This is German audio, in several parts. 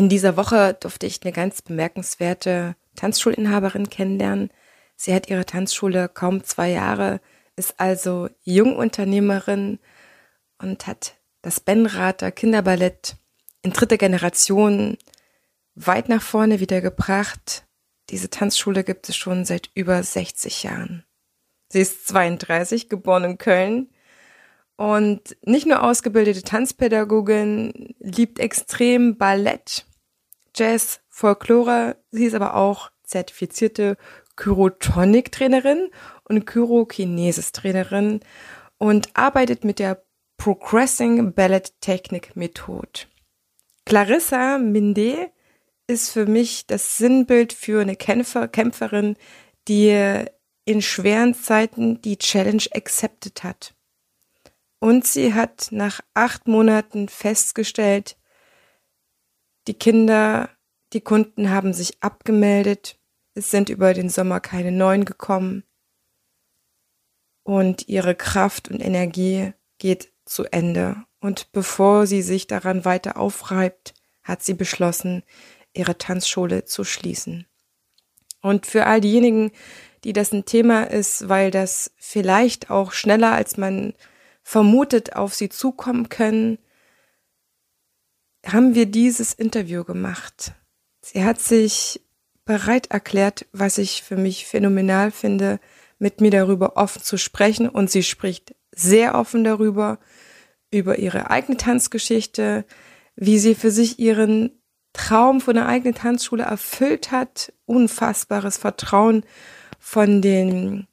In dieser Woche durfte ich eine ganz bemerkenswerte Tanzschulinhaberin kennenlernen. Sie hat ihre Tanzschule kaum zwei Jahre, ist also Jungunternehmerin und hat das Benrather Kinderballett in dritter Generation weit nach vorne wieder gebracht. Diese Tanzschule gibt es schon seit über 60 Jahren. Sie ist 32, geboren in Köln und nicht nur ausgebildete Tanzpädagogin, liebt extrem Ballett, Jazz, Folklore. Sie ist aber auch zertifizierte Chirotonic-Trainerin und Chirokinesis-Trainerin und arbeitet mit der Progressing Ballet Technik Methode. Clarissa Minde ist für mich das Sinnbild für eine Kämpfer, Kämpferin, die in schweren Zeiten die Challenge accepted hat. Und sie hat nach acht Monaten festgestellt, die Kinder, die Kunden haben sich abgemeldet, es sind über den Sommer keine neuen gekommen und ihre Kraft und Energie geht zu Ende. Und bevor sie sich daran weiter aufreibt, hat sie beschlossen, ihre Tanzschule zu schließen. Und für all diejenigen, die das ein Thema ist, weil das vielleicht auch schneller als man vermutet auf sie zukommen können, haben wir dieses Interview gemacht. Sie hat sich bereit erklärt, was ich für mich phänomenal finde, mit mir darüber offen zu sprechen und sie spricht sehr offen darüber, über ihre eigene Tanzgeschichte, wie sie für sich ihren Traum von der eigenen Tanzschule erfüllt hat, unfassbares Vertrauen von den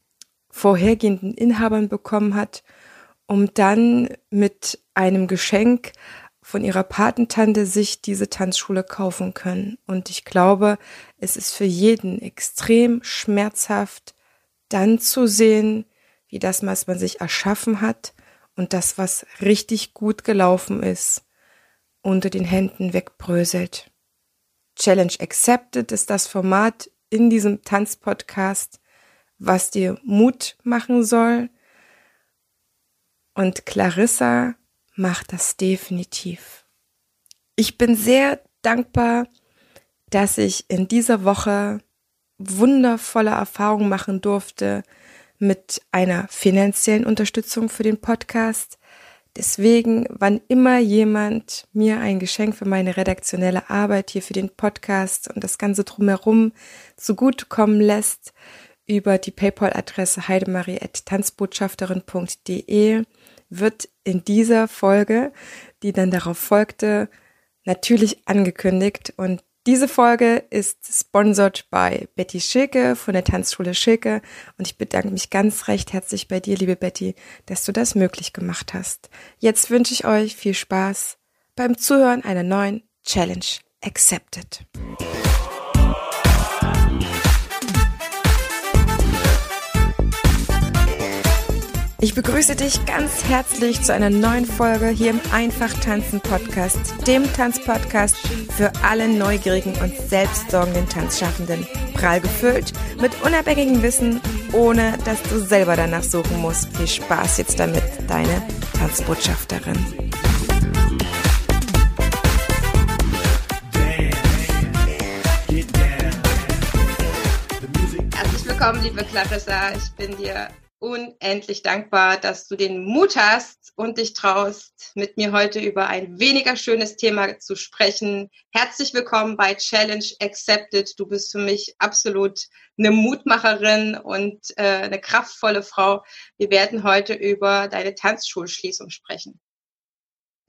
vorhergehenden Inhabern bekommen hat, um dann mit einem Geschenk von ihrer Patentante sich diese Tanzschule kaufen können. Und ich glaube, es ist für jeden extrem schmerzhaft, dann zu sehen, wie das, was man sich erschaffen hat und das, was richtig gut gelaufen ist, unter den Händen wegbröselt. Challenge Accepted ist das Format in diesem Tanzpodcast, was dir Mut machen soll. Und Clarissa macht das definitiv. Ich bin sehr dankbar, dass ich in dieser Woche wundervolle Erfahrungen machen durfte mit einer finanziellen Unterstützung für den Podcast. Deswegen, wann immer jemand mir ein Geschenk für meine redaktionelle Arbeit hier für den Podcast und das Ganze drumherum zugutekommen lässt, über die PayPal-Adresse heidemarie.tanzbotschafterin.de wird in dieser Folge, die dann darauf folgte, natürlich angekündigt und diese Folge ist sponsored bei Betty Schilke von der Tanzschule Schilke und ich bedanke mich ganz recht herzlich bei dir, liebe Betty, dass du das möglich gemacht hast. Jetzt wünsche ich euch viel Spaß beim Zuhören einer neuen Challenge Accepted. Ich begrüße dich ganz herzlich zu einer neuen Folge hier im Einfach Tanzen Podcast, dem Tanzpodcast für alle neugierigen und selbstsorgenden Tanzschaffenden. Prall gefüllt mit unabhängigem Wissen, ohne dass du selber danach suchen musst. Viel Spaß jetzt damit, deine Tanzbotschafterin. Herzlich willkommen, liebe Clarissa. Ich bin dir unendlich dankbar, dass du den Mut hast und dich traust, mit mir heute über ein weniger schönes Thema zu sprechen. Herzlich willkommen bei Challenge Accepted. Du bist für mich absolut eine Mutmacherin und äh, eine kraftvolle Frau. Wir werden heute über deine Tanzschulschließung sprechen.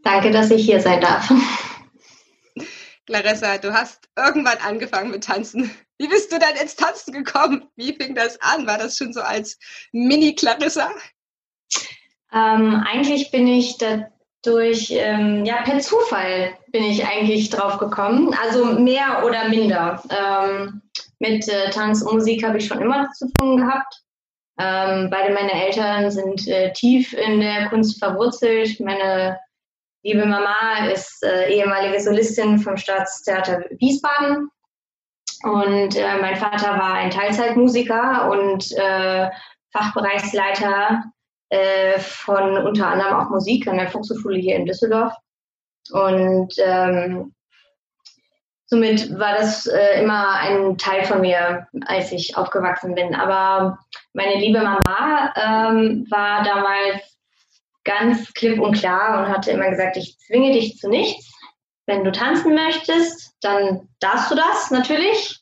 Danke, dass ich hier sein darf. Clarissa, du hast irgendwann angefangen mit Tanzen. Wie bist du dann ins Tanzen gekommen? Wie fing das an? War das schon so als Mini-Clarissa? Ähm, eigentlich bin ich dadurch, ähm, ja, per Zufall bin ich eigentlich drauf gekommen. Also mehr oder minder. Ähm, mit äh, Tanz und Musik habe ich schon immer zu tun gehabt. Ähm, beide meine Eltern sind äh, tief in der Kunst verwurzelt. Meine liebe Mama ist äh, ehemalige Solistin vom Staatstheater Wiesbaden und äh, mein Vater war ein Teilzeitmusiker und äh, Fachbereichsleiter äh, von unter anderem auch Musik an der Volkshochschule hier in Düsseldorf. Und ähm, somit war das äh, immer ein Teil von mir, als ich aufgewachsen bin. Aber meine liebe Mama ähm, war damals ganz klipp und klar und hatte immer gesagt, ich zwinge dich zu nichts. Wenn du tanzen möchtest, dann darfst du das natürlich.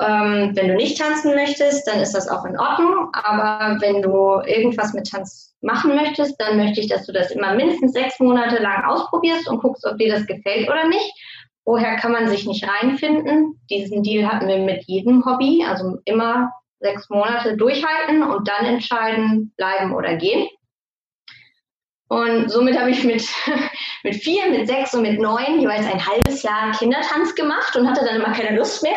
Ähm, wenn du nicht tanzen möchtest, dann ist das auch in Ordnung. Aber wenn du irgendwas mit Tanz machen möchtest, dann möchte ich, dass du das immer mindestens sechs Monate lang ausprobierst und guckst, ob dir das gefällt oder nicht. Vorher kann man sich nicht reinfinden. Diesen Deal hatten wir mit jedem Hobby, also immer sechs Monate durchhalten und dann entscheiden, bleiben oder gehen. Und somit habe ich mit, mit vier, mit sechs und mit neun jeweils ein halbes Jahr Kindertanz gemacht und hatte dann immer keine Lust mehr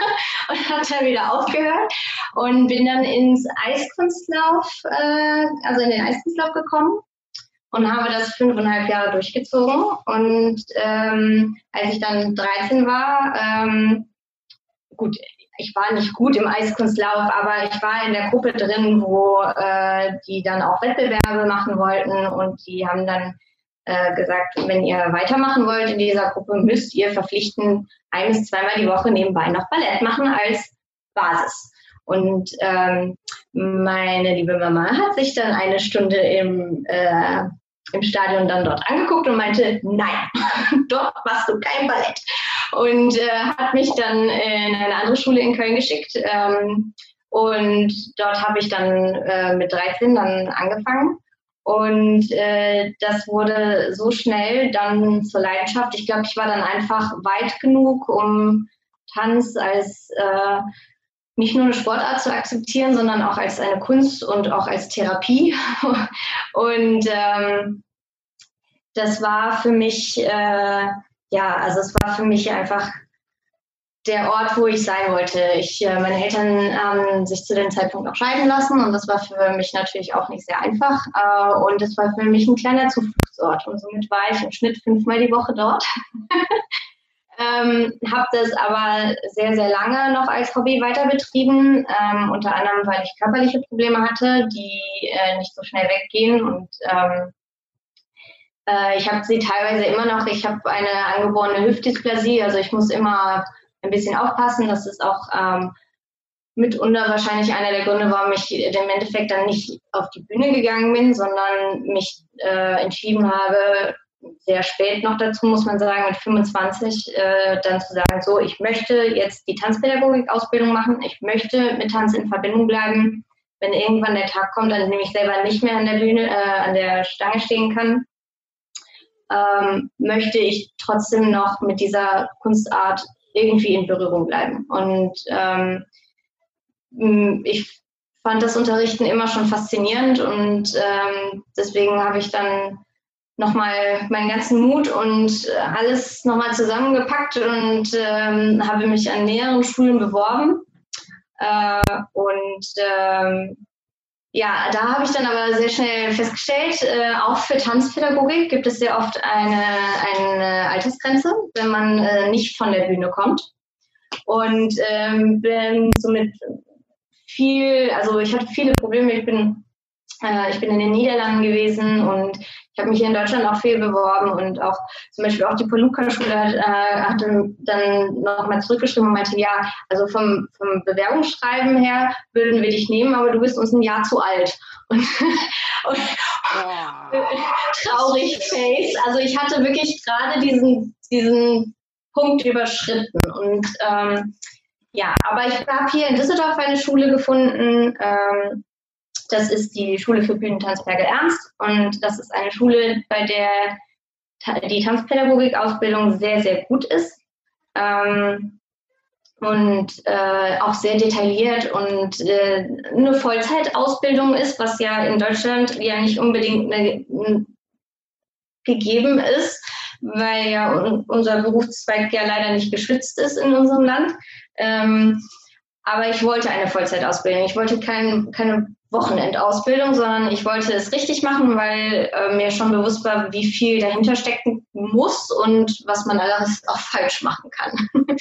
und habe dann wieder aufgehört und bin dann ins Eiskunstlauf, äh, also in den Eiskunstlauf gekommen und habe das fünfeinhalb Jahre durchgezogen. Und ähm, als ich dann 13 war, ähm, gut, ich war nicht gut im Eiskunstlauf, aber ich war in der Gruppe drin, wo äh, die dann auch Wettbewerbe machen wollten und die haben dann äh, gesagt, wenn ihr weitermachen wollt in dieser Gruppe, müsst ihr verpflichten, ein bis zweimal die Woche nebenbei noch Ballett machen als Basis. Und ähm, meine liebe Mama hat sich dann eine Stunde im, äh, im Stadion dann dort angeguckt und meinte, nein, dort machst du kein Ballett und äh, hat mich dann in eine andere Schule in Köln geschickt. Ähm, und dort habe ich dann äh, mit 13 dann angefangen. Und äh, das wurde so schnell dann zur Leidenschaft. Ich glaube, ich war dann einfach weit genug, um Tanz als äh, nicht nur eine Sportart zu akzeptieren, sondern auch als eine Kunst und auch als Therapie. und ähm, das war für mich äh, ja, also es war für mich einfach der Ort, wo ich sein wollte. Ich, äh, meine Eltern haben sich zu dem Zeitpunkt noch scheiden lassen und das war für mich natürlich auch nicht sehr einfach. Äh, und es war für mich ein kleiner Zufluchtsort und somit war ich im Schnitt fünfmal die Woche dort. ähm, habe das aber sehr, sehr lange noch als Hobby weiter betrieben, ähm, unter anderem, weil ich körperliche Probleme hatte, die äh, nicht so schnell weggehen und ähm, äh, ich habe sie teilweise immer noch. Ich habe eine angeborene Hüftdysplasie, also ich muss immer ein bisschen aufpassen. Das ist auch ähm, mitunter wahrscheinlich einer der Gründe, warum ich im Endeffekt dann nicht auf die Bühne gegangen bin, sondern mich äh, entschieden habe, sehr spät noch dazu, muss man sagen, mit 25 äh, dann zu sagen, so, ich möchte jetzt die Tanzpädagogik-Ausbildung machen, ich möchte mit Tanz in Verbindung bleiben. Wenn irgendwann der Tag kommt, an dem ich selber nicht mehr an der Bühne, äh, an der Stange stehen kann, ähm, möchte ich trotzdem noch mit dieser Kunstart irgendwie in Berührung bleiben. Und ähm, ich fand das Unterrichten immer schon faszinierend und ähm, deswegen habe ich dann nochmal meinen ganzen Mut und alles nochmal zusammengepackt und ähm, habe mich an mehreren Schulen beworben. Äh, und ähm, ja, da habe ich dann aber sehr schnell festgestellt, äh, auch für Tanzpädagogik gibt es sehr oft eine, eine Altersgrenze, wenn man äh, nicht von der Bühne kommt. Und ähm, bin somit viel, also ich hatte viele Probleme. Ich bin, äh, ich bin in den Niederlanden gewesen und ich habe mich hier in Deutschland auch viel beworben und auch zum Beispiel auch die Poluka-Schule hat, äh, hatte dann nochmal zurückgeschrieben und meinte, ja, also vom, vom Bewerbungsschreiben her würden wir dich nehmen, aber du bist uns ein Jahr zu alt. Und, und wow. traurig Face. Also ich hatte wirklich gerade diesen, diesen Punkt überschritten. Und ähm, ja, aber ich habe hier in Düsseldorf eine Schule gefunden, ähm, das ist die Schule für Bühnentanz Berge Ernst und das ist eine Schule, bei der die Tanzpädagogik-Ausbildung sehr, sehr gut ist ähm, und äh, auch sehr detailliert und äh, eine Vollzeitausbildung ist, was ja in Deutschland ja nicht unbedingt eine, eine gegeben ist, weil ja unser Berufszweig ja leider nicht geschützt ist in unserem Land. Ähm, aber ich wollte eine Vollzeitausbildung. Ich wollte kein, keine Wochenendausbildung, sondern ich wollte es richtig machen, weil äh, mir schon bewusst war, wie viel dahinter stecken muss und was man alles auch falsch machen kann.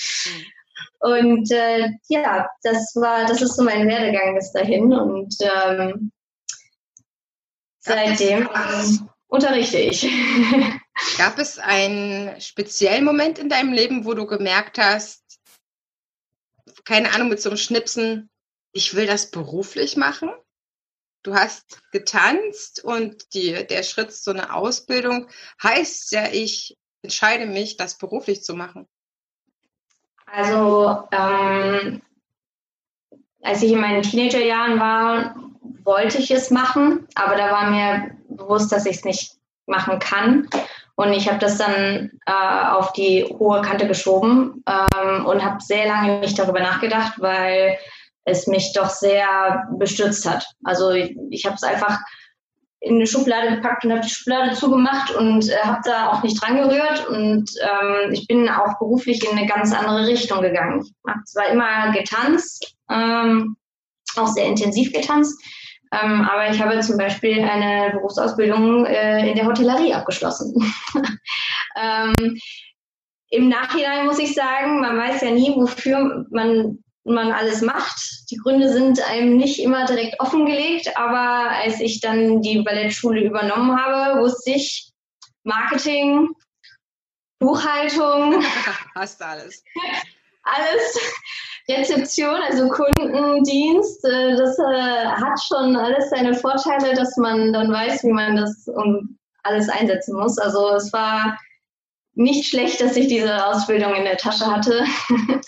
und äh, ja, das war, das ist so mein Werdegang bis dahin und ähm, seitdem. unterrichte ich. Gab es einen speziellen Moment in deinem Leben, wo du gemerkt hast, keine Ahnung, mit so einem Schnipsen, ich will das beruflich machen? Du hast getanzt und die, der Schritt zu einer Ausbildung heißt ja, ich entscheide mich, das beruflich zu machen. Also, ähm, als ich in meinen Teenagerjahren war, wollte ich es machen, aber da war mir bewusst, dass ich es nicht machen kann. Und ich habe das dann äh, auf die hohe Kante geschoben ähm, und habe sehr lange nicht darüber nachgedacht, weil es mich doch sehr bestürzt hat. Also ich, ich habe es einfach in eine Schublade gepackt und habe die Schublade zugemacht und äh, habe da auch nicht dran gerührt. Und ähm, ich bin auch beruflich in eine ganz andere Richtung gegangen. Ich habe zwar immer getanzt, ähm, auch sehr intensiv getanzt, ähm, aber ich habe zum Beispiel eine Berufsausbildung äh, in der Hotellerie abgeschlossen. ähm, Im Nachhinein muss ich sagen, man weiß ja nie, wofür man man alles macht. Die Gründe sind einem nicht immer direkt offengelegt, aber als ich dann die Ballettschule übernommen habe, wusste ich Marketing, Buchhaltung. Hast alles. alles. Rezeption, also Kundendienst, äh, das äh, hat schon alles seine Vorteile, dass man dann weiß, wie man das um alles einsetzen muss. Also es war nicht schlecht, dass ich diese Ausbildung in der Tasche hatte.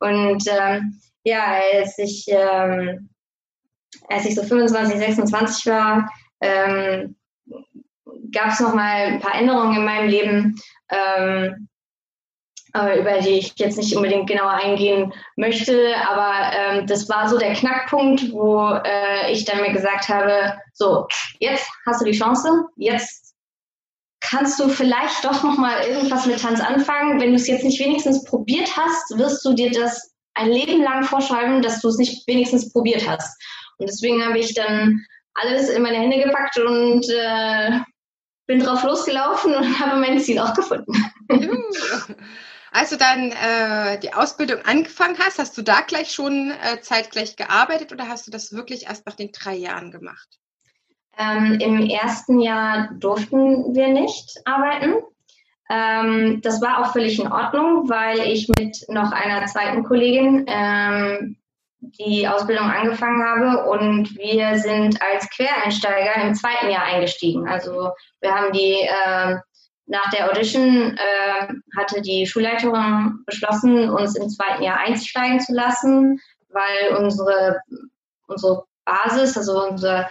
Und ähm, ja, als ich, ähm, als ich so 25, 26 war, ähm, gab es noch mal ein paar Änderungen in meinem Leben, ähm, äh, über die ich jetzt nicht unbedingt genauer eingehen möchte. Aber ähm, das war so der Knackpunkt, wo äh, ich dann mir gesagt habe, so, jetzt hast du die Chance, jetzt kannst du vielleicht doch noch mal irgendwas mit Tanz anfangen. Wenn du es jetzt nicht wenigstens probiert hast, wirst du dir das ein Leben lang vorschreiben, dass du es nicht wenigstens probiert hast. Und deswegen habe ich dann alles in meine Hände gepackt und äh, bin drauf losgelaufen und habe mein Ziel auch gefunden. Als du dann äh, die Ausbildung angefangen hast, hast du da gleich schon äh, zeitgleich gearbeitet oder hast du das wirklich erst nach den drei Jahren gemacht? Ähm, Im ersten Jahr durften wir nicht arbeiten. Ähm, das war auch völlig in Ordnung, weil ich mit noch einer zweiten Kollegin ähm, die Ausbildung angefangen habe und wir sind als Quereinsteiger im zweiten Jahr eingestiegen. Also wir haben die äh, nach der Audition äh, hatte die Schulleiterin beschlossen, uns im zweiten Jahr einsteigen zu lassen, weil unsere, unsere Basis, also unser, äh,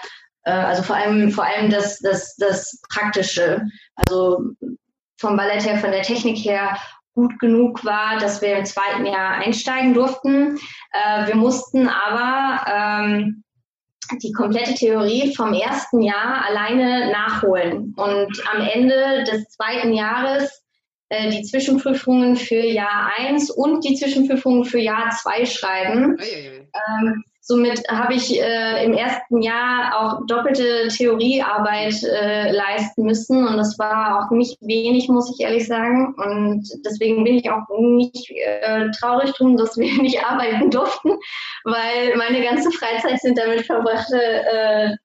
also vor allem, vor allem das, das, das Praktische, also vom Ballett her, von der Technik her gut genug war, dass wir im zweiten Jahr einsteigen durften. Äh, wir mussten aber ähm, die komplette Theorie vom ersten Jahr alleine nachholen und am Ende des zweiten Jahres äh, die Zwischenprüfungen für Jahr 1 und die Zwischenprüfungen für Jahr 2 schreiben. Ähm, somit habe ich äh, im ersten Jahr auch doppelte Theoriearbeit äh, leisten müssen und das war auch nicht wenig, muss ich ehrlich sagen. Und deswegen bin ich auch nicht äh, traurig drum, dass wir nicht arbeiten durften, weil meine ganze Freizeit sind damit verbrachte, äh,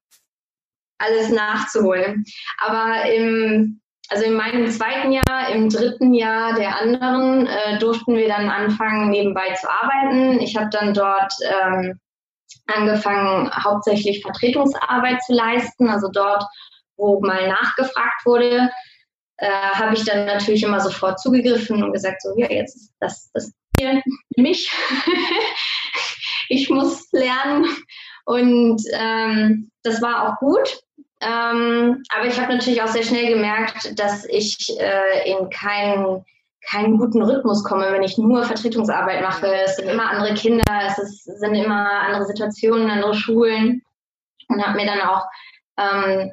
alles nachzuholen. Aber im also in meinem zweiten Jahr, im dritten Jahr der anderen äh, durften wir dann anfangen, nebenbei zu arbeiten. Ich habe dann dort ähm, angefangen, hauptsächlich Vertretungsarbeit zu leisten. Also dort, wo mal nachgefragt wurde, äh, habe ich dann natürlich immer sofort zugegriffen und gesagt, so, ja, jetzt ist das, das hier mich. ich muss lernen. Und ähm, das war auch gut. Ähm, aber ich habe natürlich auch sehr schnell gemerkt, dass ich äh, in keinen keinen guten Rhythmus komme, wenn ich nur Vertretungsarbeit mache. Es sind immer andere Kinder, es ist, sind immer andere Situationen, andere Schulen. Und habe mir dann auch ähm,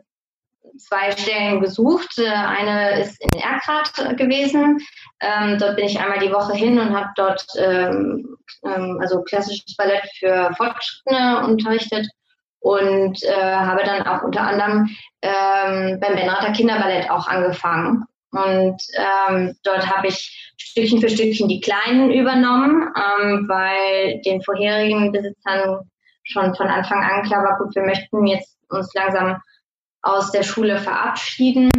zwei Stellen gesucht. Äh, eine ist in Erkrath gewesen. Ähm, dort bin ich einmal die Woche hin und habe dort ähm, ähm, also klassisches Ballett für Fortgeschrittene unterrichtet und äh, habe dann auch unter anderem ähm, beim Benrather Kinderballett auch angefangen. Und ähm, dort habe ich Stückchen für Stückchen die Kleinen übernommen, ähm, weil den vorherigen Besitzern schon von Anfang an klar war, gut, wir möchten jetzt uns langsam aus der Schule verabschieden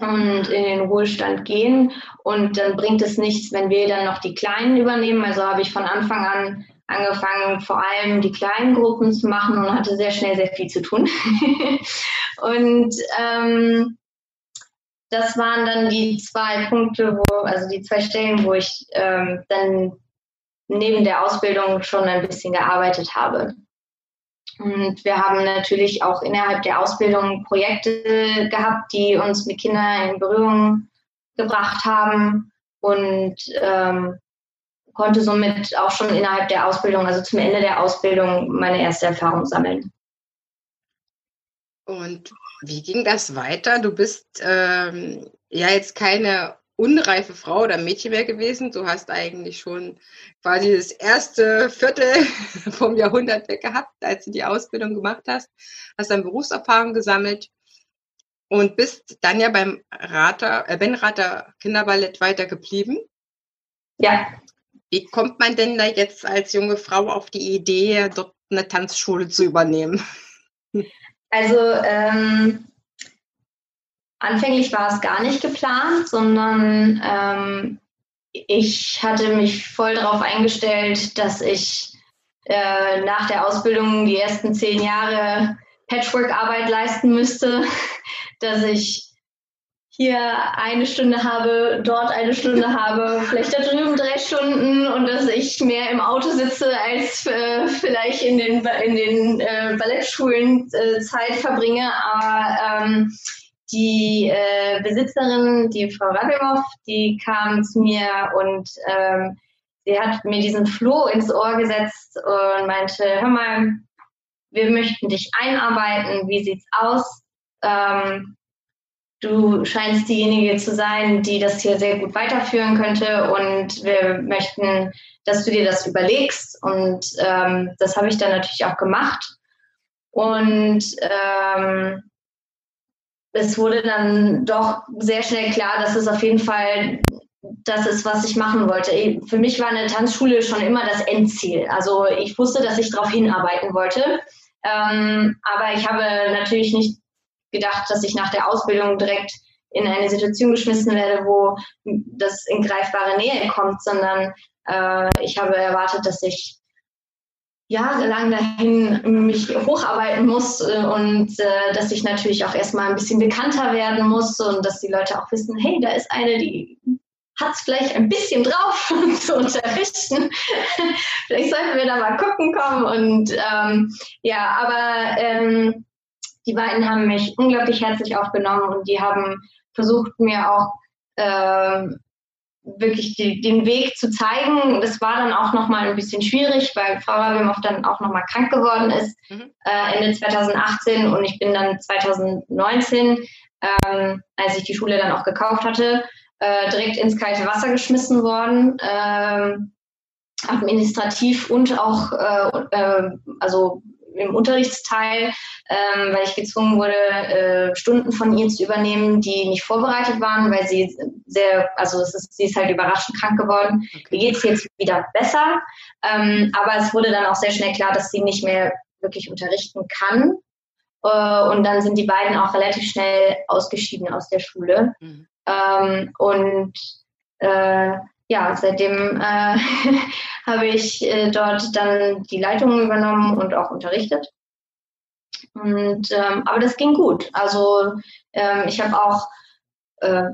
und in den Ruhestand gehen. Und dann bringt es nichts, wenn wir dann noch die Kleinen übernehmen. Also habe ich von Anfang an angefangen, vor allem die kleinen Gruppen zu machen und hatte sehr schnell sehr viel zu tun. und ähm, das waren dann die zwei Punkte, wo, also die zwei Stellen, wo ich ähm, dann neben der Ausbildung schon ein bisschen gearbeitet habe. Und wir haben natürlich auch innerhalb der Ausbildung Projekte gehabt, die uns mit Kindern in Berührung gebracht haben und ähm, konnte somit auch schon innerhalb der Ausbildung, also zum Ende der Ausbildung, meine erste Erfahrung sammeln. Und wie ging das weiter? Du bist ähm, ja jetzt keine unreife Frau oder Mädchen mehr gewesen. Du hast eigentlich schon quasi das erste Viertel vom Jahrhundert weg gehabt, als du die Ausbildung gemacht hast, hast dann Berufserfahrung gesammelt und bist dann ja beim Rater, äh, Ben Rater Kinderballett weiter geblieben. Ja. Wie kommt man denn da jetzt als junge Frau auf die Idee, dort eine Tanzschule zu übernehmen? Also ähm, anfänglich war es gar nicht geplant, sondern ähm, ich hatte mich voll darauf eingestellt, dass ich äh, nach der Ausbildung die ersten zehn Jahre Patchwork-Arbeit leisten müsste, dass ich hier eine Stunde habe, dort eine Stunde habe, vielleicht da drüben drei Stunden und dass ich mehr im Auto sitze, als äh, vielleicht in den, in den äh, Ballettschulen äh, Zeit verbringe. Aber ähm, die äh, Besitzerin, die Frau Rabimov, die kam zu mir und ähm, sie hat mir diesen Floh ins Ohr gesetzt und meinte, hör mal, wir möchten dich einarbeiten, wie sieht's aus? Ähm, du scheinst diejenige zu sein, die das hier sehr gut weiterführen könnte und wir möchten, dass du dir das überlegst und ähm, das habe ich dann natürlich auch gemacht und ähm, es wurde dann doch sehr schnell klar, dass es auf jeden Fall das ist, was ich machen wollte. Für mich war eine Tanzschule schon immer das Endziel. Also ich wusste, dass ich darauf hinarbeiten wollte. Ähm, aber ich habe natürlich nicht gedacht, dass ich nach der Ausbildung direkt in eine Situation geschmissen werde, wo das in greifbare Nähe kommt, sondern äh, ich habe erwartet, dass ich jahrelang dahin mich hocharbeiten muss äh, und äh, dass ich natürlich auch erstmal ein bisschen bekannter werden muss und dass die Leute auch wissen, hey, da ist eine, die hat es vielleicht ein bisschen drauf zu unterrichten. vielleicht sollten wir da mal gucken kommen und ähm, ja, aber ähm, die beiden haben mich unglaublich herzlich aufgenommen und die haben versucht, mir auch äh, wirklich die, den Weg zu zeigen. Das war dann auch nochmal ein bisschen schwierig, weil Frau Rabimov dann auch nochmal krank geworden ist, mhm. äh, Ende 2018 und ich bin dann 2019, ähm, als ich die Schule dann auch gekauft hatte, äh, direkt ins kalte Wasser geschmissen worden. Ähm, administrativ und auch äh, äh also im Unterrichtsteil, ähm, weil ich gezwungen wurde, äh, Stunden von ihr zu übernehmen, die nicht vorbereitet waren, weil sie sehr, also es ist, sie ist halt überraschend krank geworden. Okay. Ihr geht es jetzt wieder besser, ähm, aber es wurde dann auch sehr schnell klar, dass sie nicht mehr wirklich unterrichten kann. Äh, und dann sind die beiden auch relativ schnell ausgeschieden aus der Schule. Mhm. Ähm, und äh, ja, seitdem äh, habe ich äh, dort dann die Leitung übernommen und auch unterrichtet. Und ähm, aber das ging gut. Also ähm, ich habe auch äh,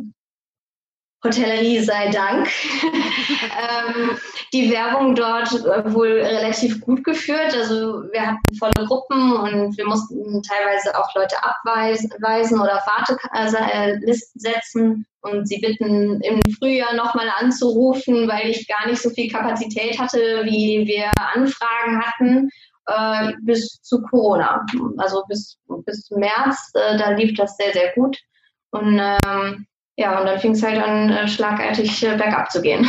Hotellerie sei Dank. ähm, die Werbung dort wohl relativ gut geführt. Also wir hatten volle Gruppen und wir mussten teilweise auch Leute abweisen oder Wartelisten setzen und sie bitten im Frühjahr nochmal anzurufen, weil ich gar nicht so viel Kapazität hatte, wie wir Anfragen hatten. Äh, bis zu Corona, also bis, bis März, äh, da lief das sehr, sehr gut. Und ähm, ja, und dann fing es halt an, äh, schlagartig äh, bergab zu gehen.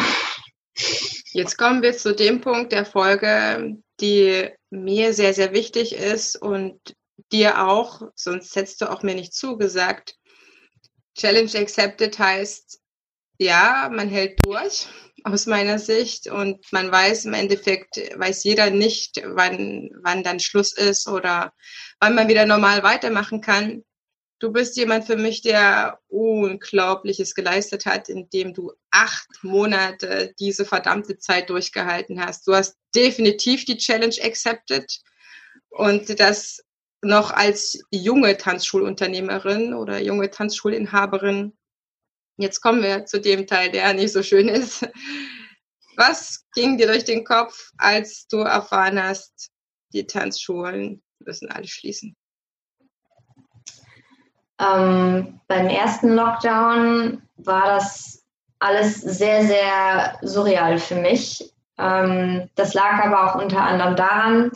Jetzt kommen wir zu dem Punkt der Folge, die mir sehr, sehr wichtig ist und dir auch, sonst hättest du auch mir nicht zugesagt. Challenge accepted heißt, ja, man hält durch aus meiner Sicht und man weiß im Endeffekt, weiß jeder nicht, wann, wann dann Schluss ist oder wann man wieder normal weitermachen kann. du bist jemand für mich, der Unglaubliches geleistet hat, indem du acht Monate diese verdammte Zeit durchgehalten hast. Du hast definitiv die Challenge accepted und das noch als junge Tanzschulunternehmerin oder junge Tanzschulinhaberin. Jetzt kommen wir zu dem Teil, der nicht so schön ist. Was ging dir durch den Kopf, als du erfahren hast, die Tanzschulen müssen alle schließen? Ähm, beim ersten Lockdown war das alles sehr, sehr surreal für mich. Ähm, das lag aber auch unter anderem daran,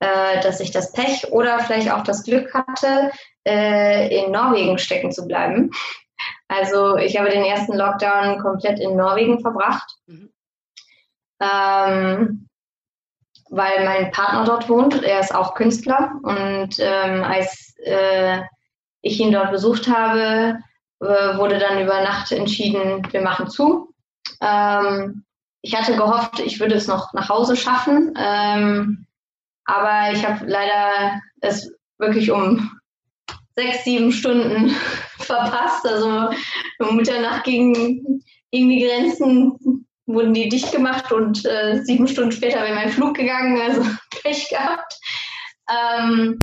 äh, dass ich das Pech oder vielleicht auch das Glück hatte, äh, in Norwegen stecken zu bleiben. Also ich habe den ersten Lockdown komplett in Norwegen verbracht, mhm. ähm, weil mein Partner dort wohnt. Er ist auch Künstler und ähm, als äh, ich ihn dort besucht habe, äh, wurde dann über Nacht entschieden, wir machen zu. Ähm, ich hatte gehofft, ich würde es noch nach Hause schaffen, ähm, aber ich habe leider es wirklich um sechs, sieben Stunden verpasst. Also um Mitternacht gegen, gegen die Grenzen wurden die dicht gemacht und äh, sieben Stunden später wäre mein Flug gegangen, also Pech gehabt. Ähm,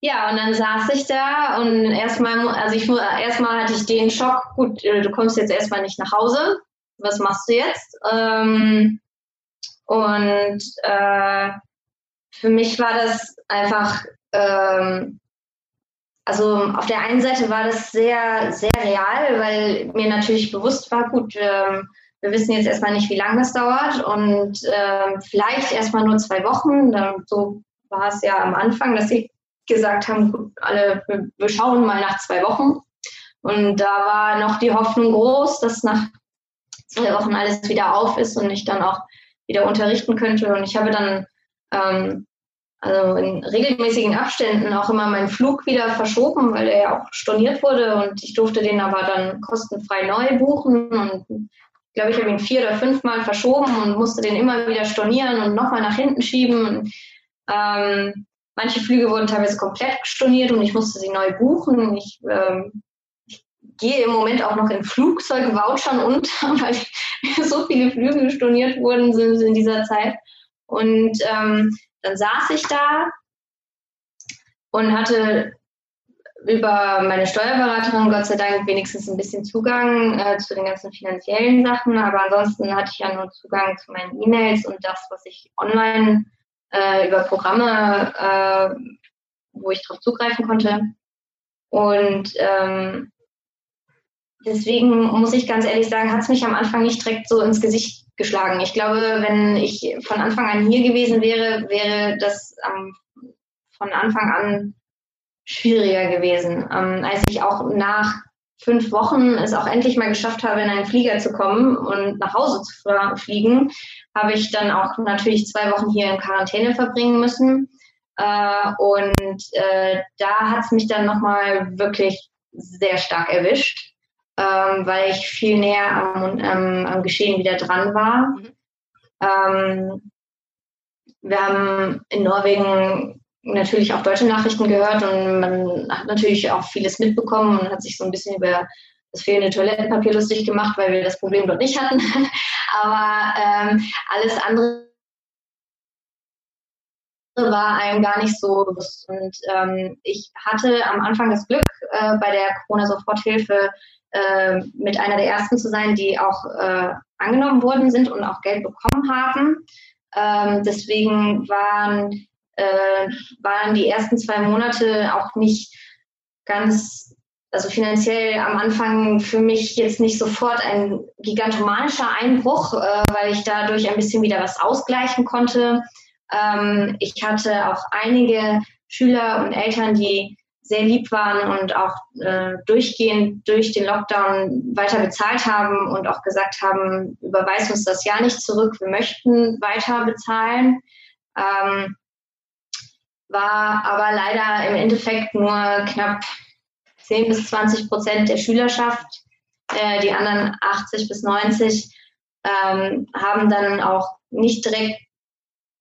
ja, und dann saß ich da und erstmal, also ich erstmal hatte ich den Schock, gut, äh, du kommst jetzt erstmal nicht nach Hause. Was machst du jetzt? Ähm, und äh, für mich war das einfach, ähm, also auf der einen Seite war das sehr, sehr real, weil mir natürlich bewusst war, gut, ähm, wir wissen jetzt erstmal nicht, wie lange das dauert und äh, vielleicht erstmal nur zwei Wochen. Dann, so war es ja am Anfang, dass ich gesagt haben, gut, alle, wir schauen mal nach zwei Wochen. Und da war noch die Hoffnung groß, dass nach zwei Wochen alles wieder auf ist und ich dann auch wieder unterrichten könnte. Und ich habe dann ähm, also in regelmäßigen Abständen auch immer meinen Flug wieder verschoben, weil er ja auch storniert wurde und ich durfte den aber dann kostenfrei neu buchen und ich glaube, ich habe ihn vier oder fünfmal verschoben und musste den immer wieder stornieren und nochmal nach hinten schieben. Und, ähm, Manche Flüge wurden teilweise komplett storniert und ich musste sie neu buchen. Ich, ähm, ich gehe im Moment auch noch in Flugzeugvouchern unter, weil so viele Flüge storniert wurden sind in dieser Zeit. Und ähm, dann saß ich da und hatte über meine Steuerberaterin Gott sei Dank wenigstens ein bisschen Zugang äh, zu den ganzen finanziellen Sachen, aber ansonsten hatte ich ja nur Zugang zu meinen E-Mails und das, was ich online äh, über Programme, äh, wo ich darauf zugreifen konnte. Und ähm, deswegen muss ich ganz ehrlich sagen, hat es mich am Anfang nicht direkt so ins Gesicht geschlagen. Ich glaube, wenn ich von Anfang an hier gewesen wäre, wäre das ähm, von Anfang an schwieriger gewesen. Ähm, als ich auch nach fünf Wochen es auch endlich mal geschafft habe, in einen Flieger zu kommen und nach Hause zu fliegen, habe ich dann auch natürlich zwei Wochen hier in Quarantäne verbringen müssen. Äh, und äh, da hat es mich dann nochmal wirklich sehr stark erwischt, ähm, weil ich viel näher am, am, am, Geschehen wieder dran war. Mhm. Ähm, wir haben in Norwegen natürlich auch deutsche Nachrichten gehört und man hat natürlich auch vieles mitbekommen und hat sich so ein bisschen über das fehlende Toilettenpapier lustig gemacht, weil wir das Problem dort nicht hatten. Aber ähm, alles andere war einem gar nicht so bewusst. Und ähm, ich hatte am Anfang das Glück, äh, bei der Corona-Soforthilfe äh, mit einer der ersten zu sein, die auch äh, angenommen worden sind und auch Geld bekommen haben. Ähm, deswegen waren äh, waren die ersten zwei Monate auch nicht ganz, also finanziell am Anfang für mich jetzt nicht sofort ein gigantomanischer Einbruch, äh, weil ich dadurch ein bisschen wieder was ausgleichen konnte. Ähm, ich hatte auch einige Schüler und Eltern, die sehr lieb waren und auch äh, durchgehend durch den Lockdown weiter bezahlt haben und auch gesagt haben, überweist uns das Jahr nicht zurück, wir möchten weiter bezahlen. Ähm, war aber leider im Endeffekt nur knapp 10 bis 20 Prozent der Schülerschaft. Äh, die anderen 80 bis 90 ähm, haben dann auch nicht direkt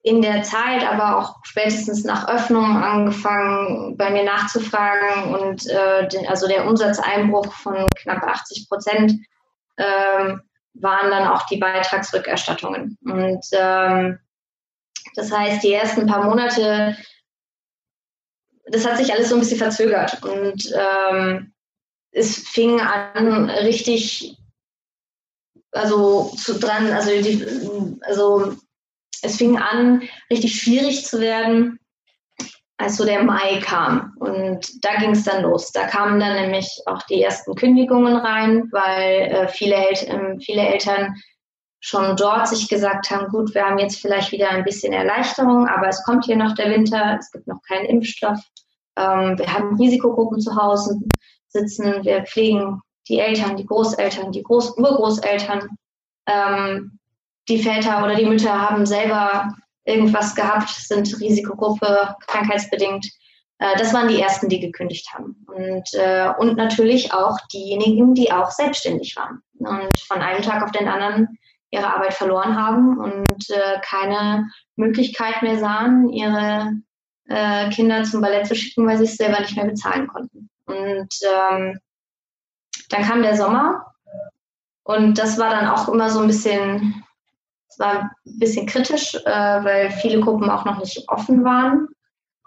in der Zeit, aber auch spätestens nach Öffnung angefangen, bei mir nachzufragen und äh, den, also der Umsatzeinbruch von knapp 80 Prozent ähm, waren dann auch die Beitragsrückerstattungen. Und ähm, das heißt, die ersten paar Monate, das hat sich alles so ein bisschen verzögert und ähm, es fing an richtig, also zu dran, also die, also es fing an, richtig schwierig zu werden, als so der Mai kam. Und da ging es dann los. Da kamen dann nämlich auch die ersten Kündigungen rein, weil äh, viele, El äh, viele Eltern schon dort sich gesagt haben, gut, wir haben jetzt vielleicht wieder ein bisschen Erleichterung, aber es kommt hier noch der Winter, es gibt noch keinen Impfstoff. Ähm, wir haben Risikogruppen zu Hause sitzen, wir pflegen die Eltern, die Großeltern, die Groß Urgroßeltern. Ähm, die Väter oder die Mütter haben selber irgendwas gehabt, sind Risikogruppe, krankheitsbedingt. Äh, das waren die ersten, die gekündigt haben. Und, äh, und natürlich auch diejenigen, die auch selbstständig waren und von einem Tag auf den anderen ihre Arbeit verloren haben und äh, keine Möglichkeit mehr sahen, ihre Kinder zum Ballett zu schicken, weil sie es selber nicht mehr bezahlen konnten. Und ähm, dann kam der Sommer und das war dann auch immer so ein bisschen es war ein bisschen kritisch, äh, weil viele Gruppen auch noch nicht offen waren.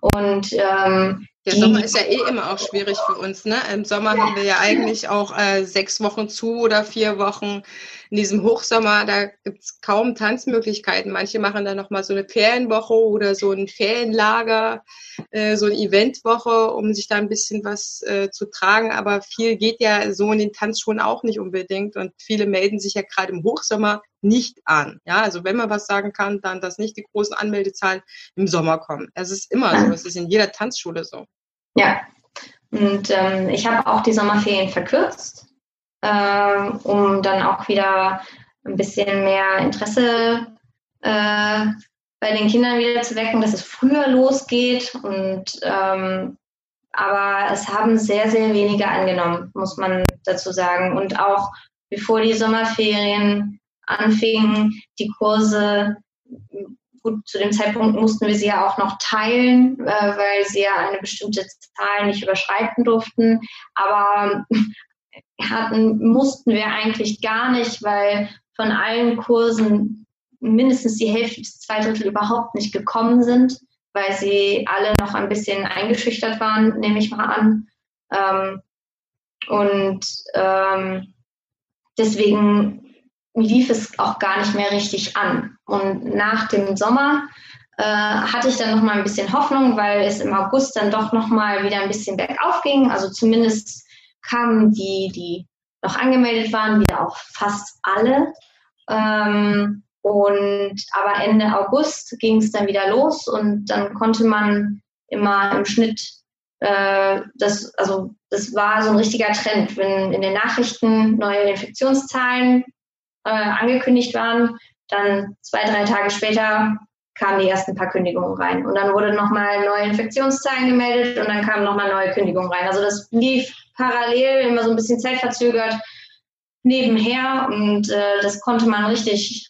Und ähm, der Sommer ist ja eh immer auch schwierig für uns. Ne? Im Sommer haben wir ja eigentlich auch äh, sechs Wochen zu oder vier Wochen in diesem Hochsommer, da gibt's kaum Tanzmöglichkeiten. Manche machen dann nochmal so eine Ferienwoche oder so ein Ferienlager, äh, so eine Eventwoche, um sich da ein bisschen was äh, zu tragen. Aber viel geht ja so in den Tanzschulen auch nicht unbedingt. Und viele melden sich ja gerade im Hochsommer nicht an. Ja, also wenn man was sagen kann, dann, dass nicht die großen Anmeldezahlen im Sommer kommen. Es ist immer so. Es ist in jeder Tanzschule so. Ja. Und ähm, ich habe auch die Sommerferien verkürzt äh, um dann auch wieder ein bisschen mehr Interesse äh, bei den Kindern wieder zu wecken, dass es früher losgeht. Und ähm, aber es haben sehr, sehr wenige angenommen, muss man dazu sagen. Und auch bevor die Sommerferien anfingen, die Kurse, gut, zu dem Zeitpunkt mussten wir sie ja auch noch teilen, äh, weil sie ja eine bestimmte Zahl nicht überschreiten durften. Aber hatten, mussten wir eigentlich gar nicht, weil von allen Kursen mindestens die Hälfte bis zwei Drittel überhaupt nicht gekommen sind, weil sie alle noch ein bisschen eingeschüchtert waren, nehme ich mal an. Ähm, und ähm, deswegen lief es auch gar nicht mehr richtig an. Und nach dem Sommer äh, hatte ich dann noch mal ein bisschen Hoffnung, weil es im August dann doch noch mal wieder ein bisschen bergauf ging. Also zumindest kamen die, die noch angemeldet waren, wieder auch fast alle. Ähm, und aber Ende August ging es dann wieder los und dann konnte man immer im Schnitt äh, das, also das war so ein richtiger Trend, wenn in den Nachrichten neue Infektionszahlen äh, angekündigt waren, dann zwei, drei Tage später kamen die ersten paar Kündigungen rein. Und dann wurde nochmal neue Infektionszahlen gemeldet und dann kamen nochmal neue Kündigungen rein. Also das lief parallel, immer so ein bisschen zeitverzögert nebenher und äh, das konnte man richtig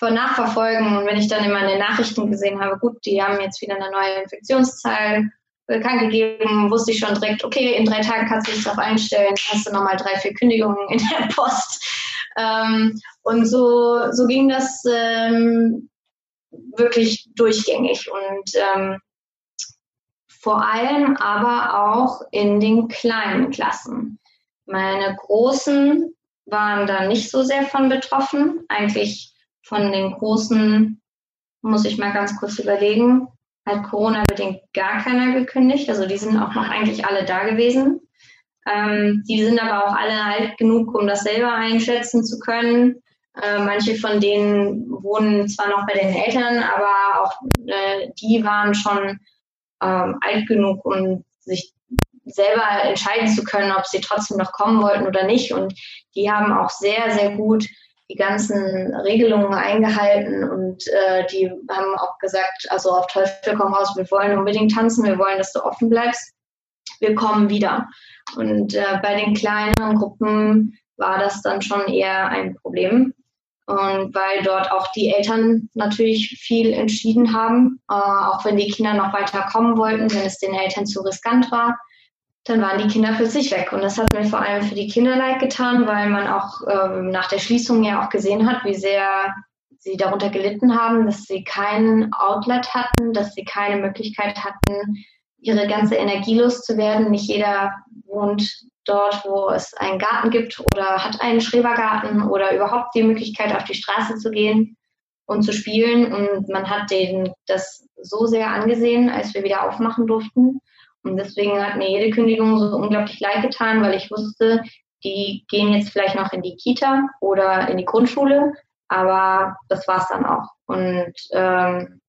nachverfolgen. Und wenn ich dann immer in den Nachrichten gesehen habe, gut, die haben jetzt wieder eine neue Infektionszahl bekannt gegeben, wusste ich schon direkt, okay, in drei Tagen kannst du dich darauf einstellen, hast du nochmal drei, vier Kündigungen in der Post. Ähm, und so, so ging das ähm, wirklich durchgängig. Und ähm, vor allem aber auch in den kleinen Klassen. Meine Großen waren da nicht so sehr von betroffen. Eigentlich von den Großen muss ich mal ganz kurz überlegen. Hat Corona-bedingt gar keiner gekündigt. Also die sind auch noch eigentlich alle da gewesen. Ähm, die sind aber auch alle alt genug, um das selber einschätzen zu können. Äh, manche von denen wohnen zwar noch bei den Eltern, aber auch äh, die waren schon ähm, alt genug, um sich selber entscheiden zu können, ob sie trotzdem noch kommen wollten oder nicht. Und die haben auch sehr, sehr gut die ganzen Regelungen eingehalten und äh, die haben auch gesagt, also auf Teufel komm raus, wir wollen unbedingt tanzen, wir wollen, dass du offen bleibst, wir kommen wieder. Und äh, bei den kleineren Gruppen war das dann schon eher ein Problem. Und weil dort auch die Eltern natürlich viel entschieden haben, äh, auch wenn die Kinder noch weiter kommen wollten, wenn es den Eltern zu riskant war, dann waren die Kinder für sich weg. Und das hat mir vor allem für die Kinder leid getan, weil man auch ähm, nach der Schließung ja auch gesehen hat, wie sehr sie darunter gelitten haben, dass sie kein Outlet hatten, dass sie keine Möglichkeit hatten, ihre ganze Energie loszuwerden. Nicht jeder wohnt dort, wo es einen Garten gibt oder hat einen Schrebergarten oder überhaupt die Möglichkeit, auf die Straße zu gehen und zu spielen. Und man hat denen das so sehr angesehen, als wir wieder aufmachen durften. Und deswegen hat mir jede Kündigung so unglaublich leid getan, weil ich wusste, die gehen jetzt vielleicht noch in die Kita oder in die Grundschule, aber das war es dann auch. Und ähm,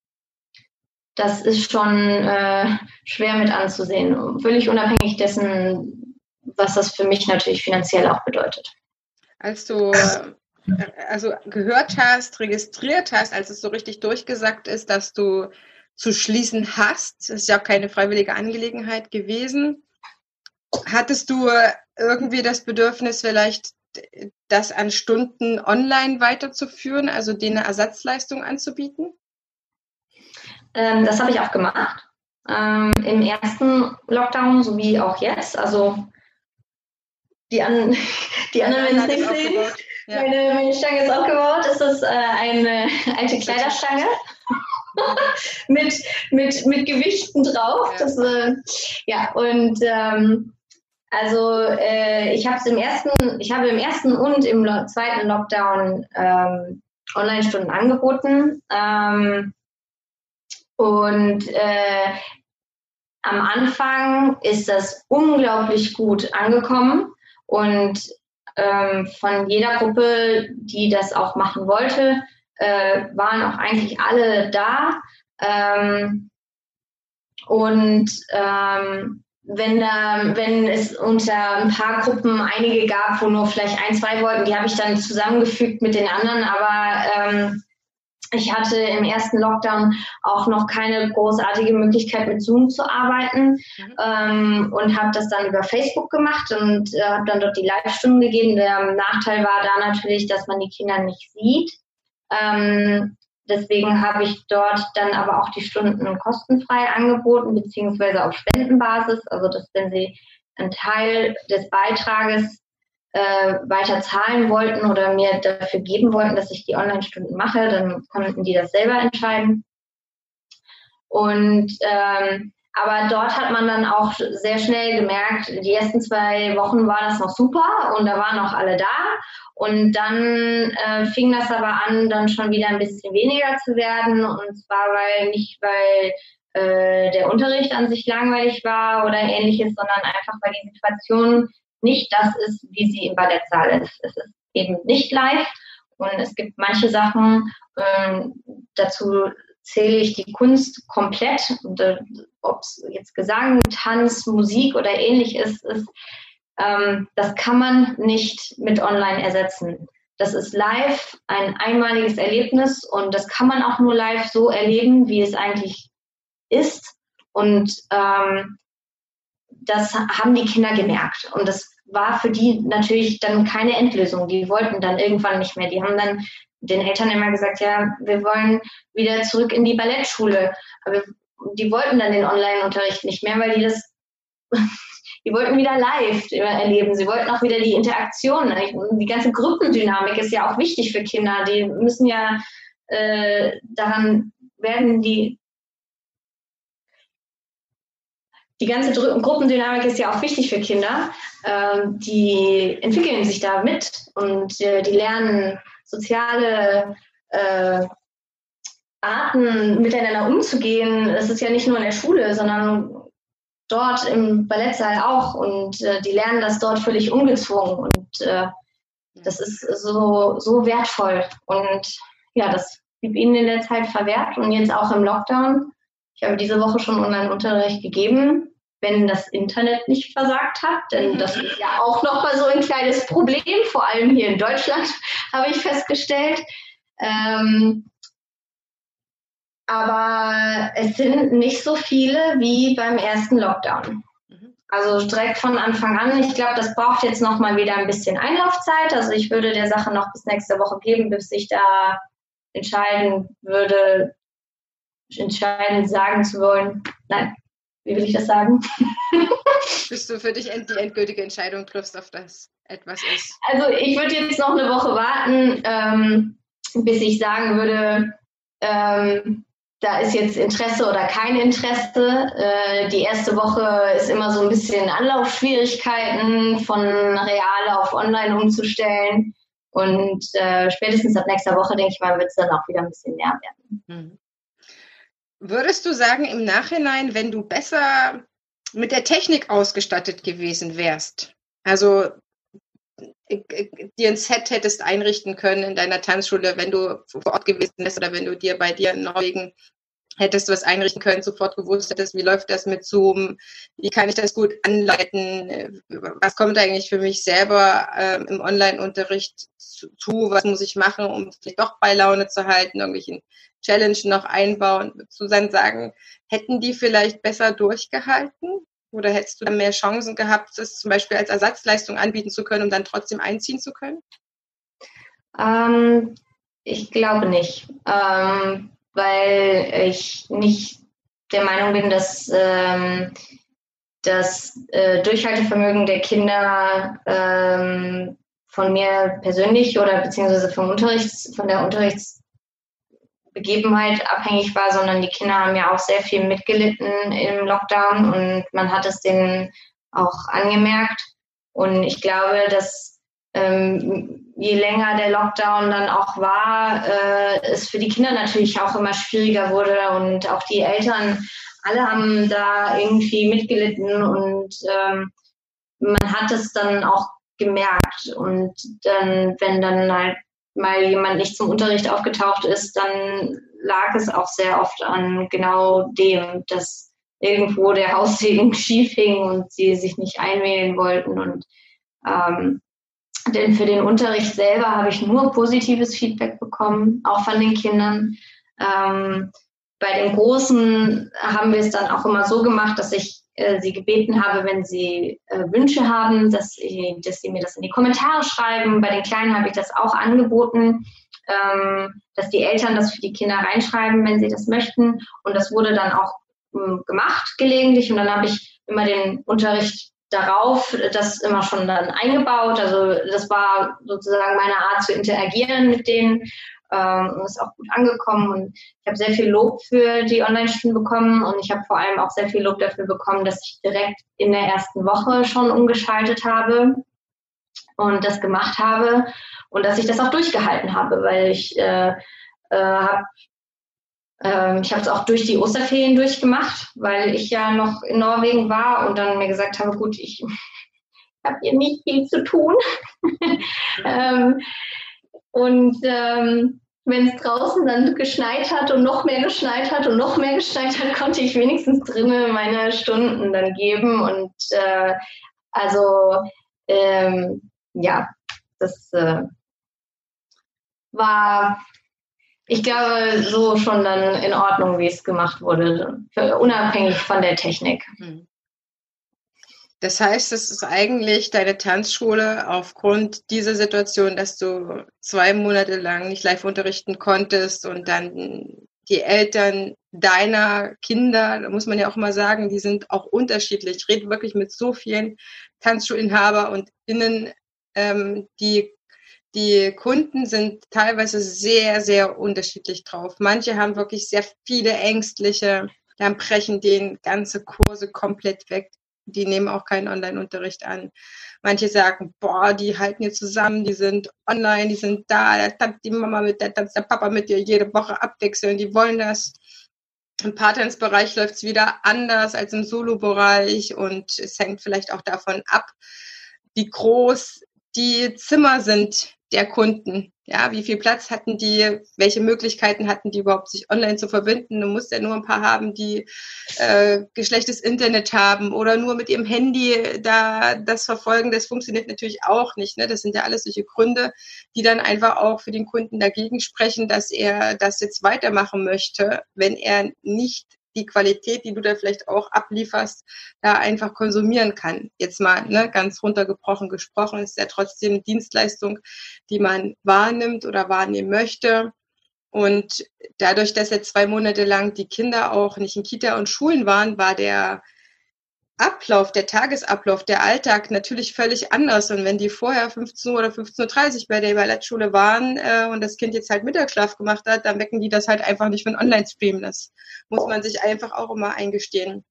das ist schon äh, schwer mit anzusehen, völlig unabhängig dessen, was das für mich natürlich finanziell auch bedeutet. Als du also gehört hast, registriert hast, als es so richtig durchgesagt ist, dass du zu schließen hast, das ist ja auch keine freiwillige Angelegenheit gewesen, hattest du irgendwie das Bedürfnis, vielleicht das an Stunden online weiterzuführen, also dir eine Ersatzleistung anzubieten? Ähm, das habe ich auch gemacht. Ähm, Im ersten Lockdown sowie auch jetzt. Also die, an, die anderen, wenn es nicht sehen, ja. meine, meine, Stange ist aufgebaut. Es ist äh, eine alte Kleiderstange mit, mit, mit Gewichten drauf. Ja, das, äh, ja und ähm, also äh, ich habe im ersten, ich habe im ersten und im zweiten Lockdown ähm, Online-Stunden angeboten. Ähm, und äh, am Anfang ist das unglaublich gut angekommen und ähm, von jeder Gruppe, die das auch machen wollte, äh, waren auch eigentlich alle da. Ähm, und ähm, wenn, da, wenn es unter ein paar Gruppen einige gab, wo nur vielleicht ein, zwei wollten, die habe ich dann zusammengefügt mit den anderen. Aber ähm, ich hatte im ersten Lockdown auch noch keine großartige Möglichkeit mit Zoom zu arbeiten mhm. ähm, und habe das dann über Facebook gemacht und äh, habe dann dort die Live-Stunden gegeben. Der Nachteil war da natürlich, dass man die Kinder nicht sieht. Ähm, deswegen habe ich dort dann aber auch die Stunden kostenfrei angeboten, beziehungsweise auf Spendenbasis. Also, dass wenn Sie einen Teil des Beitrages äh, weiter zahlen wollten oder mir dafür geben wollten, dass ich die Online-Stunden mache, dann konnten die das selber entscheiden. Und ähm, aber dort hat man dann auch sehr schnell gemerkt, die ersten zwei Wochen war das noch super und da waren auch alle da. Und dann äh, fing das aber an, dann schon wieder ein bisschen weniger zu werden. Und zwar weil nicht, weil äh, der Unterricht an sich langweilig war oder ähnliches, sondern einfach weil die Situation nicht das ist, wie sie im Ballettsaal ist. Es ist eben nicht live und es gibt manche Sachen, ähm, dazu zähle ich die Kunst komplett. äh, Ob es jetzt Gesang, Tanz, Musik oder ähnlich ist, ist ähm, das kann man nicht mit online ersetzen. Das ist live ein einmaliges Erlebnis und das kann man auch nur live so erleben, wie es eigentlich ist. Und ähm, das haben die Kinder gemerkt. Und das war für die natürlich dann keine Endlösung. Die wollten dann irgendwann nicht mehr. Die haben dann den Eltern immer gesagt, ja, wir wollen wieder zurück in die Ballettschule. Aber die wollten dann den Online-Unterricht nicht mehr, weil die das, die wollten wieder live erleben. Sie wollten auch wieder die Interaktion. Die ganze Gruppendynamik ist ja auch wichtig für Kinder. Die müssen ja äh, daran werden die die ganze Gruppendynamik ist ja auch wichtig für Kinder. Ähm, die entwickeln sich da mit und äh, die lernen soziale äh, Arten miteinander umzugehen. Es ist ja nicht nur in der Schule, sondern dort im Ballettsaal auch. Und äh, die lernen das dort völlig ungezwungen. Und äh, das ist so, so wertvoll. Und ja, das blieb ihnen in der Zeit verwehrt und jetzt auch im Lockdown. Ich habe diese Woche schon Online-Unterricht gegeben wenn das Internet nicht versagt hat. Denn mhm. das ist ja auch nochmal so ein kleines Problem, vor allem hier in Deutschland, habe ich festgestellt. Ähm, aber es sind nicht so viele wie beim ersten Lockdown. Mhm. Also direkt von Anfang an. Ich glaube, das braucht jetzt noch mal wieder ein bisschen Einlaufzeit. Also ich würde der Sache noch bis nächste Woche geben, bis ich da entscheiden würde, entscheiden sagen zu wollen. Nein, wie will ich das sagen? Bis du für dich die endgültige Entscheidung triffst, auf das etwas ist. Also ich würde jetzt noch eine Woche warten, ähm, bis ich sagen würde, ähm, da ist jetzt Interesse oder kein Interesse. Äh, die erste Woche ist immer so ein bisschen Anlaufschwierigkeiten von real auf online umzustellen. Und äh, spätestens ab nächster Woche, denke ich mal, wird es dann auch wieder ein bisschen mehr werden. Mhm. Würdest du sagen, im Nachhinein, wenn du besser mit der Technik ausgestattet gewesen wärst, also äh, äh, dir ein Set hättest einrichten können in deiner Tanzschule, wenn du vor Ort gewesen wärst oder wenn du dir bei dir in Norwegen hättest du was einrichten können, sofort gewusst hättest, wie läuft das mit Zoom, wie kann ich das gut anleiten, was kommt eigentlich für mich selber ähm, im Online-Unterricht zu, was muss ich machen, um vielleicht doch bei Laune zu halten, irgendwelchen Challenge noch einbauen, zu dann sagen, hätten die vielleicht besser durchgehalten? Oder hättest du dann mehr Chancen gehabt, das zum Beispiel als Ersatzleistung anbieten zu können, um dann trotzdem einziehen zu können? Ähm, ich glaube nicht. Ähm, weil ich nicht der Meinung bin, dass ähm, das äh, Durchhaltevermögen der Kinder ähm, von mir persönlich oder beziehungsweise vom Unterrichts, von der Unterrichtsbegebenheit abhängig war, sondern die Kinder haben ja auch sehr viel mitgelitten im Lockdown und man hat es denen auch angemerkt. Und ich glaube, dass ähm, je länger der Lockdown dann auch war, äh, es für die Kinder natürlich auch immer schwieriger wurde und auch die Eltern, alle haben da irgendwie mitgelitten und ähm, man hat es dann auch gemerkt und dann, wenn dann halt mal jemand nicht zum Unterricht aufgetaucht ist, dann lag es auch sehr oft an genau dem, dass irgendwo der Haussegen schief hing und sie sich nicht einwählen wollten und ähm, denn für den Unterricht selber habe ich nur positives Feedback bekommen, auch von den Kindern. Ähm, bei den Großen haben wir es dann auch immer so gemacht, dass ich äh, sie gebeten habe, wenn sie äh, Wünsche haben, dass, ich, dass sie mir das in die Kommentare schreiben. Bei den Kleinen habe ich das auch angeboten, ähm, dass die Eltern das für die Kinder reinschreiben, wenn sie das möchten. Und das wurde dann auch ähm, gemacht gelegentlich. Und dann habe ich immer den Unterricht darauf das immer schon dann eingebaut. Also das war sozusagen meine Art zu interagieren mit denen ähm, ist auch gut angekommen. Und ich habe sehr viel Lob für die Online-Stunden bekommen und ich habe vor allem auch sehr viel Lob dafür bekommen, dass ich direkt in der ersten Woche schon umgeschaltet habe und das gemacht habe und dass ich das auch durchgehalten habe, weil ich äh, äh, habe ähm, ich habe es auch durch die Osterferien durchgemacht, weil ich ja noch in Norwegen war und dann mir gesagt habe, gut, ich habe hier nicht viel zu tun. ähm, und ähm, wenn es draußen dann geschneit hat und noch mehr geschneit hat und noch mehr geschneit hat, konnte ich wenigstens drinnen meine Stunden dann geben. Und äh, also ähm, ja, das äh, war ich glaube, so schon dann in Ordnung, wie es gemacht wurde, unabhängig von der Technik. Hm. Das heißt, es ist eigentlich deine Tanzschule aufgrund dieser Situation, dass du zwei Monate lang nicht live unterrichten konntest und dann die Eltern deiner Kinder, da muss man ja auch mal sagen, die sind auch unterschiedlich. Ich rede wirklich mit so vielen Tanzschulinhaber und Innen, ähm, die die Kunden sind teilweise sehr, sehr unterschiedlich drauf. Manche haben wirklich sehr viele Ängstliche, dann brechen denen ganze Kurse komplett weg. Die nehmen auch keinen Online-Unterricht an. Manche sagen, boah, die halten hier zusammen, die sind online, die sind da, da tanzt die Mama mit, da tanzt der Papa mit dir jede Woche abwechseln, die wollen das. Im Paartanzbereich läuft es wieder anders als im Solo-Bereich und es hängt vielleicht auch davon ab, wie groß die Zimmer sind, der Kunden. Ja, wie viel Platz hatten die? Welche Möglichkeiten hatten die überhaupt, sich online zu verbinden? Du musst ja nur ein paar haben, die äh, geschlechtes Internet haben oder nur mit ihrem Handy da das verfolgen. Das funktioniert natürlich auch nicht. Ne? Das sind ja alles solche Gründe, die dann einfach auch für den Kunden dagegen sprechen, dass er das jetzt weitermachen möchte, wenn er nicht die Qualität, die du da vielleicht auch ablieferst, da einfach konsumieren kann. Jetzt mal ne, ganz runtergebrochen gesprochen, ist ja trotzdem Dienstleistung, die man wahrnimmt oder wahrnehmen möchte. Und dadurch, dass jetzt zwei Monate lang die Kinder auch nicht in Kita und Schulen waren, war der Ablauf, der Tagesablauf, der Alltag natürlich völlig anders. Und wenn die vorher 15 Uhr oder 15.30 Uhr bei der Ballettschule waren äh, und das Kind jetzt halt Mittagsschlaf gemacht hat, dann wecken die das halt einfach nicht für ein Online-Stream. Das muss man sich einfach auch immer eingestehen.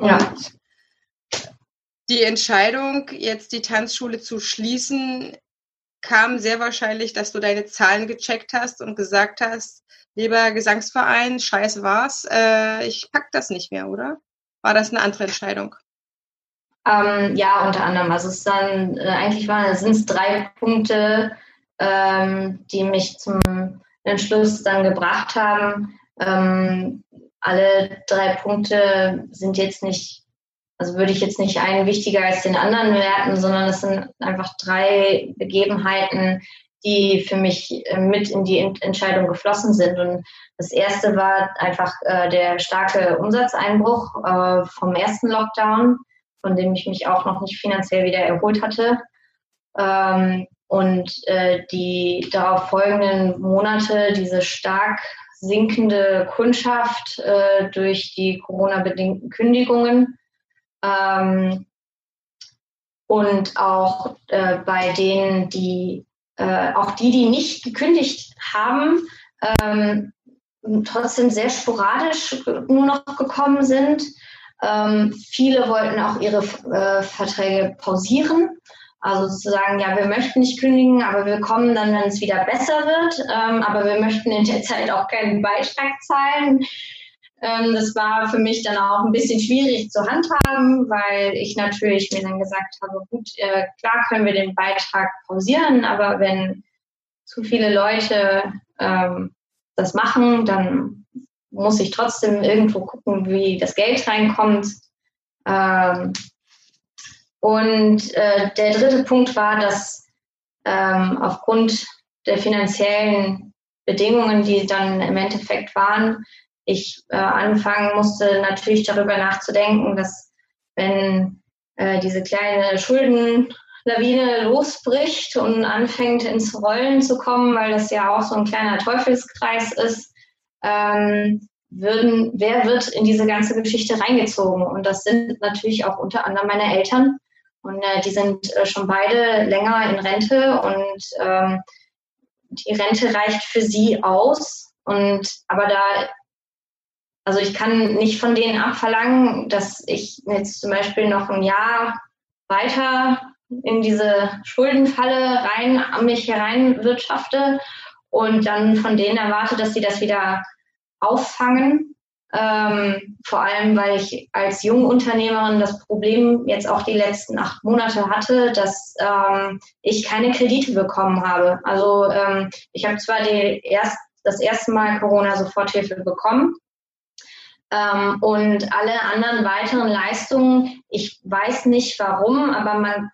Ja. Und die Entscheidung, jetzt die Tanzschule zu schließen, kam sehr wahrscheinlich, dass du deine Zahlen gecheckt hast und gesagt hast, lieber Gesangsverein, scheiß war's, äh, ich pack das nicht mehr, oder? War das eine andere Entscheidung? Ähm, ja, unter anderem. Also es dann, äh, eigentlich waren sind es drei Punkte, ähm, die mich zum Entschluss dann gebracht haben. Ähm, alle drei Punkte sind jetzt nicht, also würde ich jetzt nicht einen wichtiger als den anderen werten, sondern es sind einfach drei Begebenheiten, die für mich äh, mit in die Entscheidung geflossen sind. Und das erste war einfach äh, der starke Umsatzeinbruch äh, vom ersten Lockdown, von dem ich mich auch noch nicht finanziell wieder erholt hatte. Ähm, und äh, die darauf folgenden Monate, diese stark sinkende Kundschaft äh, durch die Corona-bedingten Kündigungen. Ähm, und auch äh, bei denen, die äh, auch die, die nicht gekündigt haben, ähm, trotzdem sehr sporadisch nur noch gekommen sind. Ähm, viele wollten auch ihre äh, Verträge pausieren. Also sozusagen, ja, wir möchten nicht kündigen, aber wir kommen dann, wenn es wieder besser wird. Ähm, aber wir möchten in der Zeit auch keinen Beitrag zahlen. Ähm, das war für mich dann auch ein bisschen schwierig zu handhaben, weil ich natürlich mir dann gesagt habe, gut, äh, klar können wir den Beitrag pausieren, aber wenn zu viele Leute ähm, das machen, dann muss ich trotzdem irgendwo gucken, wie das Geld reinkommt. Ähm, und äh, der dritte Punkt war, dass ähm, aufgrund der finanziellen Bedingungen, die dann im Endeffekt waren, ich äh, anfangen musste, natürlich darüber nachzudenken, dass wenn äh, diese kleine Schuldenlawine losbricht und anfängt ins Rollen zu kommen, weil das ja auch so ein kleiner Teufelskreis ist, ähm, würden, wer wird in diese ganze Geschichte reingezogen? Und das sind natürlich auch unter anderem meine Eltern. Und äh, die sind äh, schon beide länger in Rente und ähm, die Rente reicht für sie aus. Und aber da also ich kann nicht von denen abverlangen, dass ich jetzt zum Beispiel noch ein Jahr weiter in diese Schuldenfalle rein, mich hereinwirtschafte und dann von denen erwarte, dass sie das wieder auffangen. Ähm, vor allem, weil ich als Jungunternehmerin das Problem jetzt auch die letzten acht Monate hatte, dass ähm, ich keine Kredite bekommen habe. Also ähm, ich habe zwar die erst, das erste Mal Corona-Soforthilfe bekommen, ähm, und alle anderen weiteren Leistungen, ich weiß nicht warum, aber man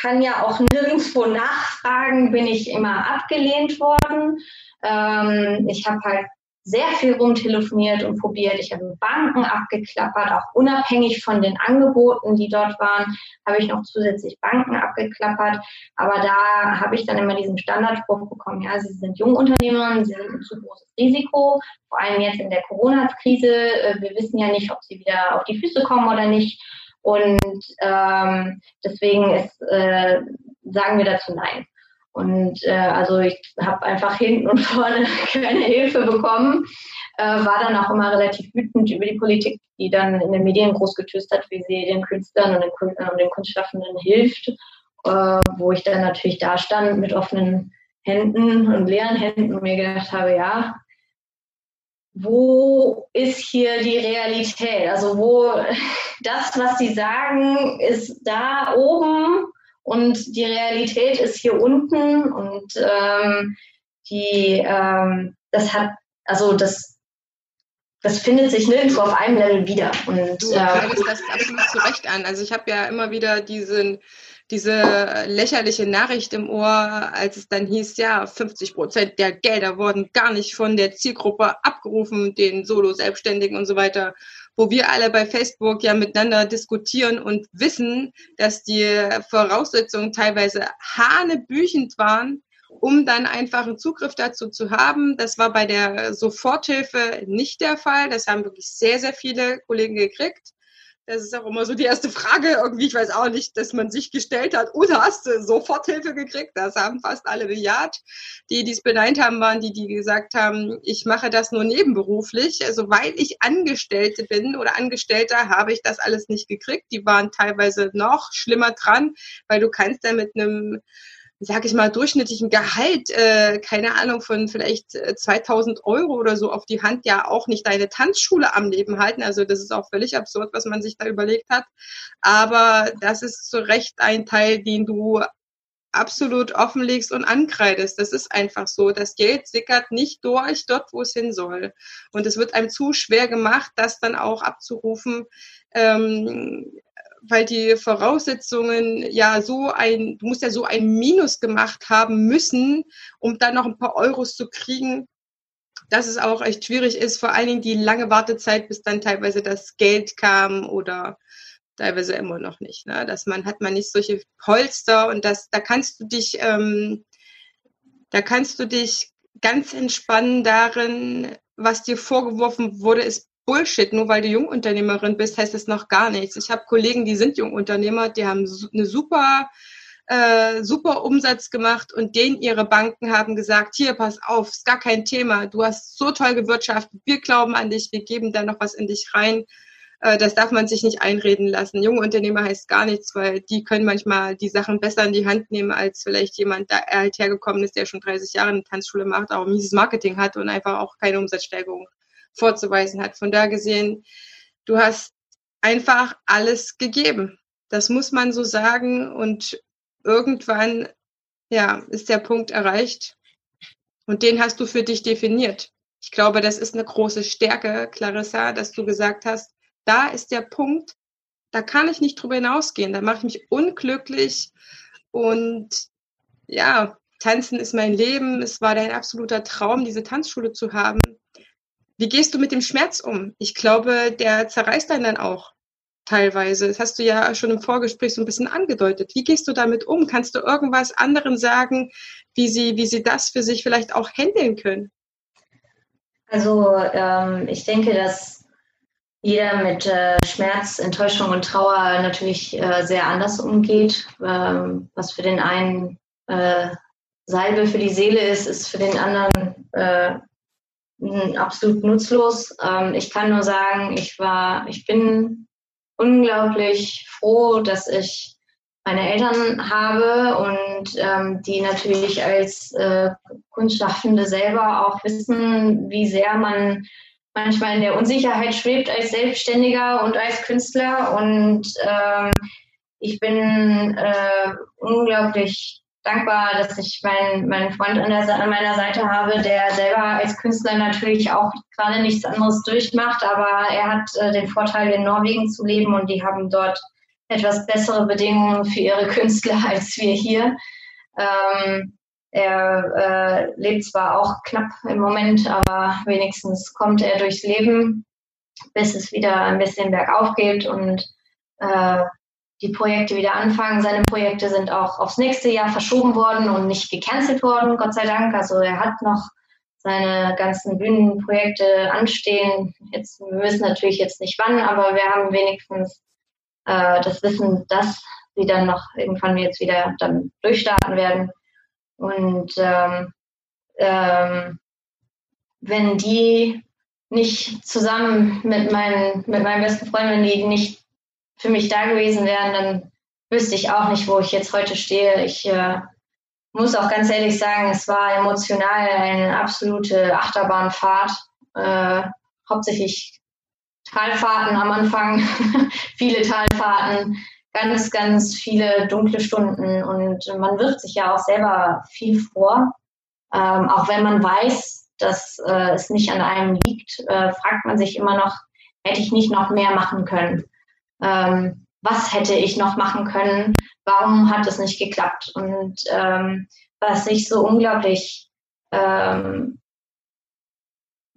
kann ja auch nirgendwo nachfragen, bin ich immer abgelehnt worden. Ähm, ich habe halt sehr viel rumtelefoniert und probiert. Ich habe Banken abgeklappert, auch unabhängig von den Angeboten, die dort waren, habe ich noch zusätzlich Banken abgeklappert. Aber da habe ich dann immer diesen Standardspruch bekommen, ja, Sie sind Jungunternehmerin, Sie sind ein zu großes Risiko, vor allem jetzt in der Corona-Krise. Äh, wir wissen ja nicht, ob Sie wieder auf die Füße kommen oder nicht. Und ähm, deswegen ist, äh, sagen wir dazu Nein. Und äh, also ich habe einfach hinten und vorne keine Hilfe bekommen, äh, war dann auch immer relativ wütend über die Politik, die dann in den Medien groß getöst hat, wie sie den Künstlern und den, und den Kunstschaffenden hilft, äh, wo ich dann natürlich da stand mit offenen Händen und leeren Händen und mir gedacht habe, ja, wo ist hier die Realität? Also wo das, was sie sagen, ist da oben und die Realität ist hier unten und ähm, die, ähm, das hat, also das, das findet sich nirgendwo auf einem Level wieder. Und, du äh, das absolut zu Recht an. Also ich habe ja immer wieder diesen diese lächerliche Nachricht im Ohr, als es dann hieß, ja, 50 Prozent der Gelder wurden gar nicht von der Zielgruppe abgerufen, den Solo-Selbstständigen und so weiter, wo wir alle bei Facebook ja miteinander diskutieren und wissen, dass die Voraussetzungen teilweise hanebüchend waren, um dann einfach einen Zugriff dazu zu haben. Das war bei der Soforthilfe nicht der Fall. Das haben wirklich sehr, sehr viele Kollegen gekriegt. Das ist auch immer so die erste Frage irgendwie. Ich weiß auch nicht, dass man sich gestellt hat, oder hast du Soforthilfe gekriegt? Das haben fast alle bejaht. Die, die es beneint haben, waren die, die gesagt haben, ich mache das nur nebenberuflich. Also weil ich Angestellte bin oder Angestellter, habe ich das alles nicht gekriegt. Die waren teilweise noch schlimmer dran, weil du kannst da mit einem sag ich mal, durchschnittlichen Gehalt, äh, keine Ahnung, von vielleicht 2000 äh, Euro oder so auf die Hand ja auch nicht deine Tanzschule am Leben halten. Also das ist auch völlig absurd, was man sich da überlegt hat. Aber das ist zu Recht ein Teil, den du absolut offenlegst und ankreidest. Das ist einfach so. Das Geld sickert nicht durch dort, wo es hin soll. Und es wird einem zu schwer gemacht, das dann auch abzurufen. Ähm, weil die Voraussetzungen ja so ein, du musst ja so ein Minus gemacht haben müssen, um dann noch ein paar Euros zu kriegen, dass es auch echt schwierig ist, vor allen Dingen die lange Wartezeit, bis dann teilweise das Geld kam oder teilweise immer noch nicht. Ne? Dass man hat man nicht solche Polster und das, da kannst du dich, ähm, da kannst du dich ganz entspannen darin, was dir vorgeworfen wurde, ist Bullshit. Nur weil du Jungunternehmerin bist, heißt das noch gar nichts. Ich habe Kollegen, die sind Jungunternehmer, die haben eine super äh, super Umsatz gemacht und denen ihre Banken haben gesagt, hier, pass auf, ist gar kein Thema, du hast so toll gewirtschaftet, wir glauben an dich, wir geben da noch was in dich rein. Äh, das darf man sich nicht einreden lassen. Junge Unternehmer heißt gar nichts, weil die können manchmal die Sachen besser in die Hand nehmen, als vielleicht jemand, der halt hergekommen ist, der schon 30 Jahre eine Tanzschule macht, auch mieses Marketing hat und einfach auch keine Umsatzsteigerung vorzuweisen hat. Von da gesehen, du hast einfach alles gegeben. Das muss man so sagen. Und irgendwann, ja, ist der Punkt erreicht. Und den hast du für dich definiert. Ich glaube, das ist eine große Stärke, Clarissa, dass du gesagt hast, da ist der Punkt, da kann ich nicht drüber hinausgehen. Da mache ich mich unglücklich. Und ja, Tanzen ist mein Leben. Es war dein absoluter Traum, diese Tanzschule zu haben. Wie gehst du mit dem Schmerz um? Ich glaube, der zerreißt einen dann auch teilweise. Das hast du ja schon im Vorgespräch so ein bisschen angedeutet. Wie gehst du damit um? Kannst du irgendwas anderen sagen, wie sie, wie sie das für sich vielleicht auch handeln können? Also ähm, ich denke, dass jeder mit äh, Schmerz, Enttäuschung und Trauer natürlich äh, sehr anders umgeht. Ähm, was für den einen äh, Salbe für die Seele ist, ist für den anderen äh, absolut nutzlos. Ähm, ich kann nur sagen, ich war, ich bin unglaublich froh, dass ich meine Eltern habe und ähm, die natürlich als äh, Kunstschaffende selber auch wissen, wie sehr man manchmal in der Unsicherheit schwebt als Selbstständiger und als Künstler. Und ähm, ich bin äh, unglaublich dankbar, dass ich meinen, meinen Freund an, der, an meiner Seite habe, der selber als Künstler natürlich auch gerade nichts anderes durchmacht, aber er hat äh, den Vorteil, in Norwegen zu leben und die haben dort etwas bessere Bedingungen für ihre Künstler als wir hier. Ähm, er äh, lebt zwar auch knapp im Moment, aber wenigstens kommt er durchs Leben, bis es wieder ein bisschen bergauf geht und äh, die Projekte wieder anfangen. Seine Projekte sind auch aufs nächste Jahr verschoben worden und nicht gecancelt worden, Gott sei Dank. Also er hat noch seine ganzen Bühnenprojekte anstehen. Jetzt, wir wissen natürlich jetzt nicht wann, aber wir haben wenigstens äh, das Wissen, dass sie dann noch irgendwann jetzt wieder dann durchstarten werden. Und ähm, ähm, wenn die nicht zusammen mit meinen, mit meinen besten Freunden, die nicht für mich da gewesen wären, dann wüsste ich auch nicht, wo ich jetzt heute stehe. Ich äh, muss auch ganz ehrlich sagen, es war emotional eine absolute Achterbahnfahrt. Äh, hauptsächlich Talfahrten am Anfang, viele Talfahrten, ganz, ganz viele dunkle Stunden und man wirft sich ja auch selber viel vor. Ähm, auch wenn man weiß, dass äh, es nicht an einem liegt, äh, fragt man sich immer noch, hätte ich nicht noch mehr machen können. Ähm, was hätte ich noch machen können, warum hat es nicht geklappt? Und ähm, was ich so unglaublich ähm,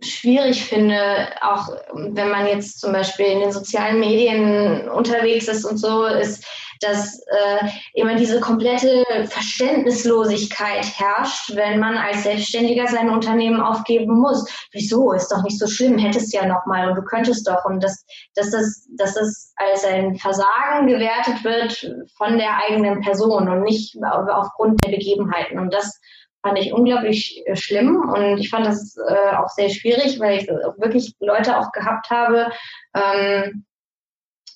schwierig finde, auch wenn man jetzt zum Beispiel in den sozialen Medien unterwegs ist und so, ist, dass äh, immer diese komplette Verständnislosigkeit herrscht, wenn man als Selbstständiger sein Unternehmen aufgeben muss. Wieso? Ist doch nicht so schlimm, hättest ja noch mal und du könntest doch. Und dass, dass, das, dass das als ein Versagen gewertet wird von der eigenen Person und nicht aufgrund der Begebenheiten. Und das fand ich unglaublich äh, schlimm und ich fand das äh, auch sehr schwierig, weil ich wirklich Leute auch gehabt habe, ähm,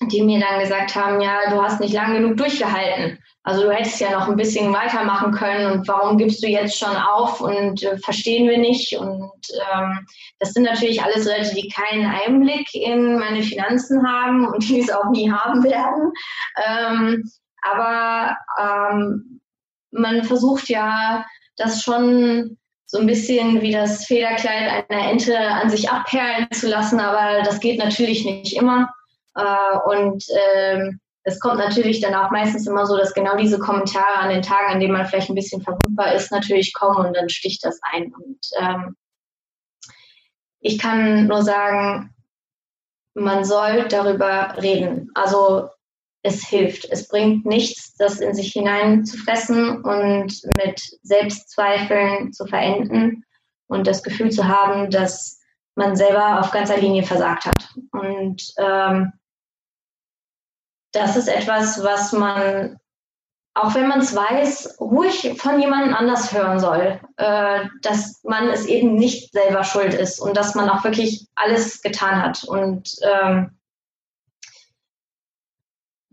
die mir dann gesagt haben, ja, du hast nicht lang genug durchgehalten. Also du hättest ja noch ein bisschen weitermachen können und warum gibst du jetzt schon auf und äh, verstehen wir nicht. Und ähm, das sind natürlich alles Leute, die keinen Einblick in meine Finanzen haben und die es auch nie haben werden. Ähm, aber ähm, man versucht ja das schon so ein bisschen wie das Federkleid einer Ente an sich abperlen zu lassen, aber das geht natürlich nicht immer. Äh, und ähm, es kommt natürlich dann auch meistens immer so, dass genau diese Kommentare an den Tagen, an denen man vielleicht ein bisschen verwundbar ist, natürlich kommen und dann sticht das ein. Und ähm, ich kann nur sagen, man soll darüber reden. Also es hilft. Es bringt nichts, das in sich hineinzufressen und mit Selbstzweifeln zu verenden und das Gefühl zu haben, dass man selber auf ganzer Linie versagt hat. Und ähm, das ist etwas, was man, auch wenn man es weiß, ruhig von jemandem anders hören soll, äh, dass man es eben nicht selber schuld ist und dass man auch wirklich alles getan hat. Und ähm,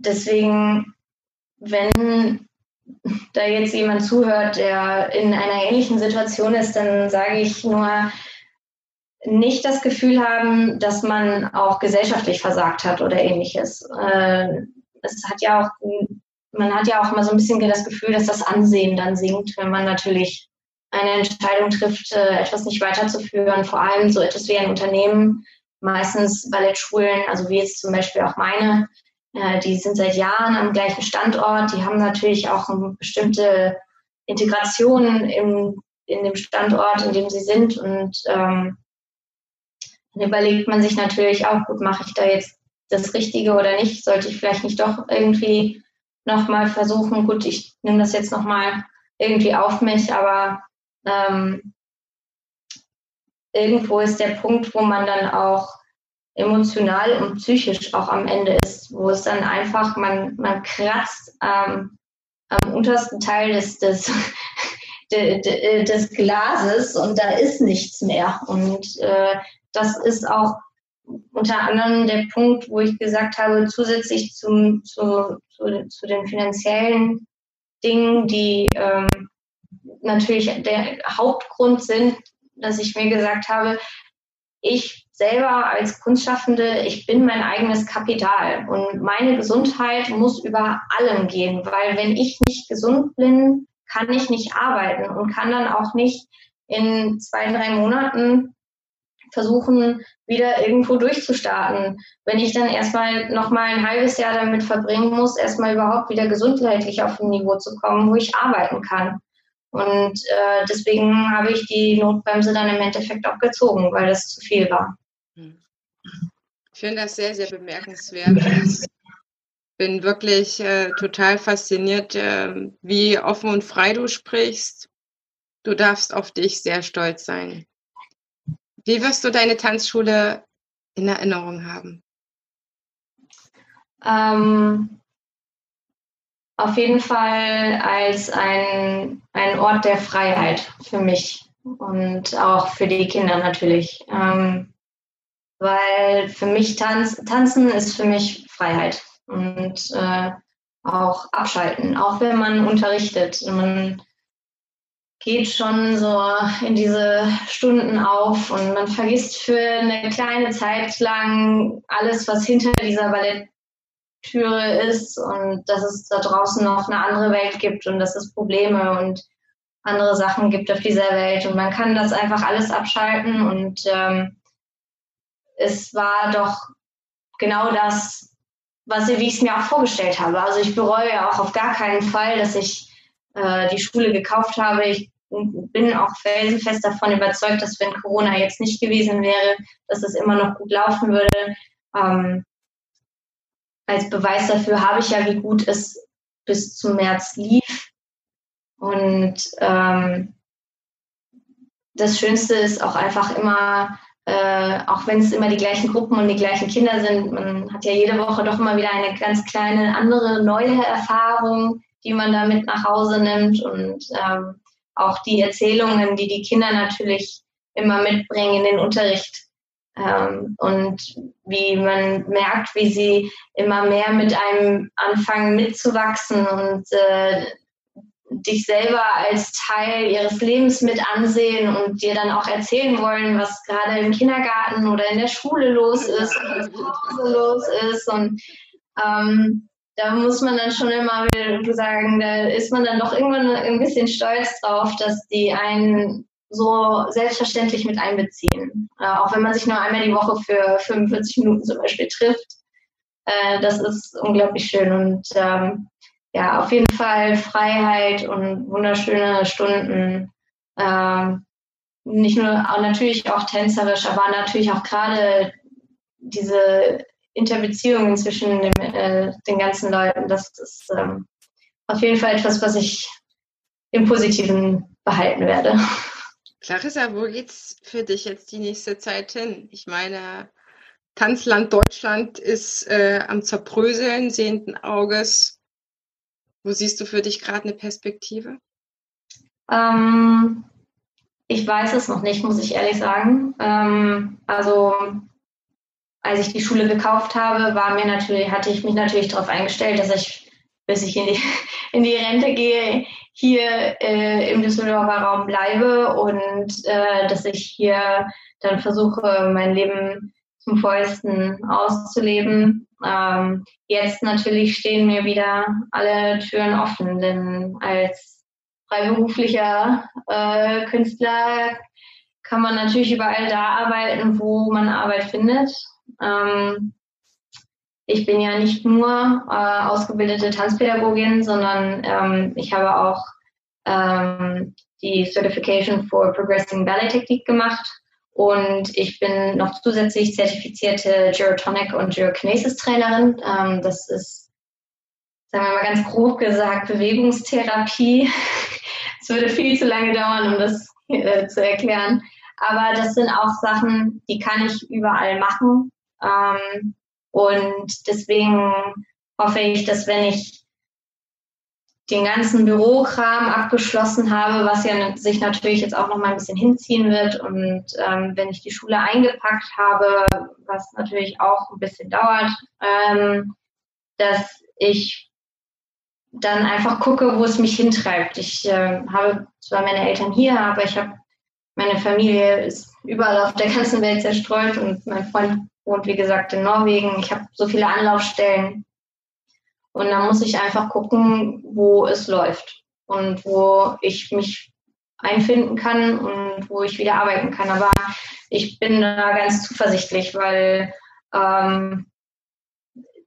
deswegen, wenn da jetzt jemand zuhört, der in einer ähnlichen Situation ist, dann sage ich nur, nicht das Gefühl haben, dass man auch gesellschaftlich versagt hat oder ähnliches. Äh, es hat ja auch, man hat ja auch immer so ein bisschen das Gefühl, dass das Ansehen dann sinkt, wenn man natürlich eine Entscheidung trifft, äh, etwas nicht weiterzuführen, vor allem so etwas wie ein Unternehmen, meistens Ballettschulen, also wie jetzt zum Beispiel auch meine, die sind seit Jahren am gleichen Standort. Die haben natürlich auch eine bestimmte Integration im, in dem Standort, in dem sie sind. Und ähm, dann überlegt man sich natürlich auch, gut, mache ich da jetzt das Richtige oder nicht? Sollte ich vielleicht nicht doch irgendwie nochmal versuchen, gut, ich nehme das jetzt nochmal irgendwie auf mich, aber ähm, irgendwo ist der Punkt, wo man dann auch emotional und psychisch auch am Ende ist, wo es dann einfach, man, man kratzt ähm, am untersten Teil des, des, des Glases und da ist nichts mehr. Und äh, das ist auch unter anderem der Punkt, wo ich gesagt habe, zusätzlich zum, zu, zu, zu den finanziellen Dingen, die ähm, natürlich der Hauptgrund sind, dass ich mir gesagt habe, ich selber als Kunstschaffende, ich bin mein eigenes Kapital und meine Gesundheit muss über allem gehen, weil wenn ich nicht gesund bin, kann ich nicht arbeiten und kann dann auch nicht in zwei, drei Monaten versuchen, wieder irgendwo durchzustarten. Wenn ich dann erstmal nochmal ein halbes Jahr damit verbringen muss, erstmal überhaupt wieder gesundheitlich auf ein Niveau zu kommen, wo ich arbeiten kann. Und äh, deswegen habe ich die Notbremse dann im Endeffekt auch gezogen, weil das zu viel war. Ich finde das sehr, sehr bemerkenswert. Ich bin wirklich äh, total fasziniert, äh, wie offen und frei du sprichst. Du darfst auf dich sehr stolz sein. Wie wirst du deine Tanzschule in Erinnerung haben? Ähm, auf jeden Fall als ein, ein Ort der Freiheit für mich und auch für die Kinder natürlich. Ähm, weil für mich Tanz, Tanzen ist für mich Freiheit und äh, auch abschalten, auch wenn man unterrichtet. Man geht schon so in diese Stunden auf und man vergisst für eine kleine Zeit lang alles, was hinter dieser Balletttüre ist und dass es da draußen noch eine andere Welt gibt und dass es Probleme und andere Sachen gibt auf dieser Welt und man kann das einfach alles abschalten und ähm, es war doch genau das, was wie ich es mir auch vorgestellt habe. Also ich bereue auch auf gar keinen Fall, dass ich äh, die Schule gekauft habe. Ich bin auch felsenfest davon überzeugt, dass wenn Corona jetzt nicht gewesen wäre, dass es immer noch gut laufen würde. Ähm, als Beweis dafür habe ich ja, wie gut es bis zum März lief. Und ähm, das Schönste ist auch einfach immer, äh, auch wenn es immer die gleichen Gruppen und die gleichen Kinder sind, man hat ja jede Woche doch immer wieder eine ganz kleine andere neue Erfahrung, die man da mit nach Hause nimmt und ähm, auch die Erzählungen, die die Kinder natürlich immer mitbringen in den Unterricht ähm, und wie man merkt, wie sie immer mehr mit einem anfangen mitzuwachsen und äh, dich selber als Teil ihres Lebens mit ansehen und dir dann auch erzählen wollen, was gerade im Kindergarten oder in der Schule los ist und was zu Hause los ist. Und ähm, da muss man dann schon immer wieder sagen, da ist man dann doch irgendwann ein bisschen stolz drauf, dass die einen so selbstverständlich mit einbeziehen. Äh, auch wenn man sich nur einmal die Woche für 45 Minuten zum Beispiel trifft. Äh, das ist unglaublich schön und ähm, ja, auf jeden Fall Freiheit und wunderschöne Stunden. Ähm, nicht nur, natürlich auch tänzerisch, aber natürlich auch gerade diese Interbeziehungen zwischen dem, äh, den ganzen Leuten. Das ist ähm, auf jeden Fall etwas, was ich im Positiven behalten werde. Clarissa, wo geht's für dich jetzt die nächste Zeit hin? Ich meine, Tanzland Deutschland ist äh, am Zerbröseln, sehenden Auges. Wo siehst du für dich gerade eine Perspektive? Ähm, ich weiß es noch nicht, muss ich ehrlich sagen. Ähm, also als ich die Schule gekauft habe, war mir natürlich, hatte ich mich natürlich darauf eingestellt, dass ich, bis ich in die, in die Rente gehe, hier äh, im Düsseldorfer Raum bleibe und äh, dass ich hier dann versuche, mein Leben zum vollsten auszuleben. Ähm, jetzt natürlich stehen mir wieder alle Türen offen, denn als freiberuflicher äh, Künstler kann man natürlich überall da arbeiten, wo man Arbeit findet. Ähm, ich bin ja nicht nur äh, ausgebildete Tanzpädagogin, sondern ähm, ich habe auch ähm, die Certification for Progressing Ballet Technique gemacht und ich bin noch zusätzlich zertifizierte Gyrotonic und Gyrokinesis Trainerin. Ähm, das ist, sagen wir mal ganz grob gesagt, Bewegungstherapie. Es würde viel zu lange dauern, um das äh, zu erklären. Aber das sind auch Sachen, die kann ich überall machen. Ähm, und deswegen hoffe ich, dass wenn ich den ganzen Bürokram abgeschlossen habe, was ja sich natürlich jetzt auch noch mal ein bisschen hinziehen wird. Und ähm, wenn ich die Schule eingepackt habe, was natürlich auch ein bisschen dauert, ähm, dass ich dann einfach gucke, wo es mich hintreibt. Ich äh, habe zwar meine Eltern hier, aber ich habe meine Familie ist überall auf der ganzen Welt zerstreut und mein Freund wohnt, wie gesagt, in Norwegen. Ich habe so viele Anlaufstellen. Und da muss ich einfach gucken, wo es läuft und wo ich mich einfinden kann und wo ich wieder arbeiten kann. Aber ich bin da ganz zuversichtlich, weil ähm,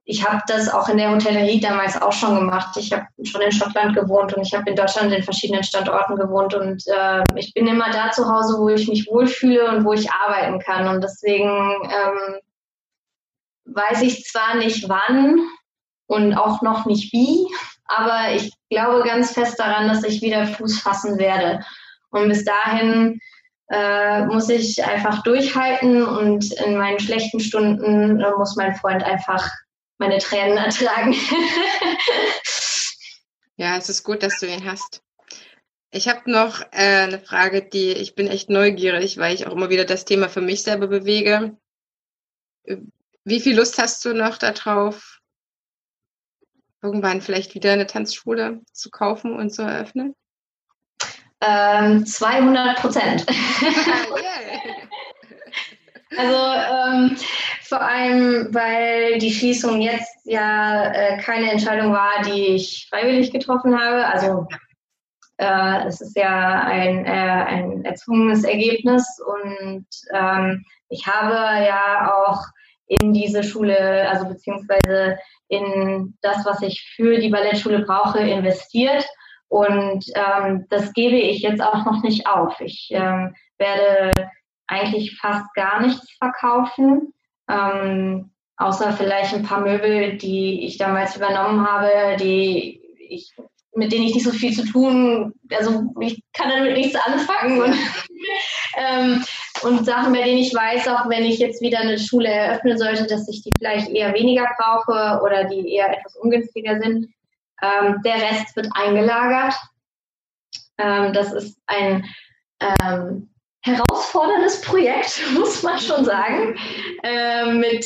ich habe das auch in der Hotellerie damals auch schon gemacht. Ich habe schon in Schottland gewohnt und ich habe in Deutschland in verschiedenen Standorten gewohnt und äh, ich bin immer da zu Hause, wo ich mich wohlfühle und wo ich arbeiten kann. Und deswegen ähm, weiß ich zwar nicht wann und auch noch nicht wie, aber ich glaube ganz fest daran, dass ich wieder Fuß fassen werde. Und bis dahin äh, muss ich einfach durchhalten und in meinen schlechten Stunden äh, muss mein Freund einfach meine Tränen ertragen. ja, es ist gut, dass du ihn hast. Ich habe noch äh, eine Frage, die ich bin echt neugierig, weil ich auch immer wieder das Thema für mich selber bewege. Wie viel Lust hast du noch darauf, irgendwann vielleicht wieder eine Tanzschule zu kaufen und zu eröffnen? Ähm, 200 Prozent. also ähm, vor allem, weil die Schließung jetzt ja äh, keine Entscheidung war, die ich freiwillig getroffen habe. Also äh, es ist ja ein, äh, ein erzwungenes Ergebnis und ähm, ich habe ja auch in diese Schule, also beziehungsweise in das, was ich für die Ballettschule brauche, investiert. Und ähm, das gebe ich jetzt auch noch nicht auf. Ich ähm, werde eigentlich fast gar nichts verkaufen, ähm, außer vielleicht ein paar Möbel, die ich damals übernommen habe, die ich mit denen ich nicht so viel zu tun, also ich kann damit nichts anfangen und, ähm, und Sachen, bei denen ich weiß, auch wenn ich jetzt wieder eine Schule eröffnen sollte, dass ich die vielleicht eher weniger brauche oder die eher etwas ungünstiger sind. Ähm, der Rest wird eingelagert. Ähm, das ist ein ähm, herausforderndes Projekt, muss man schon sagen, äh, mit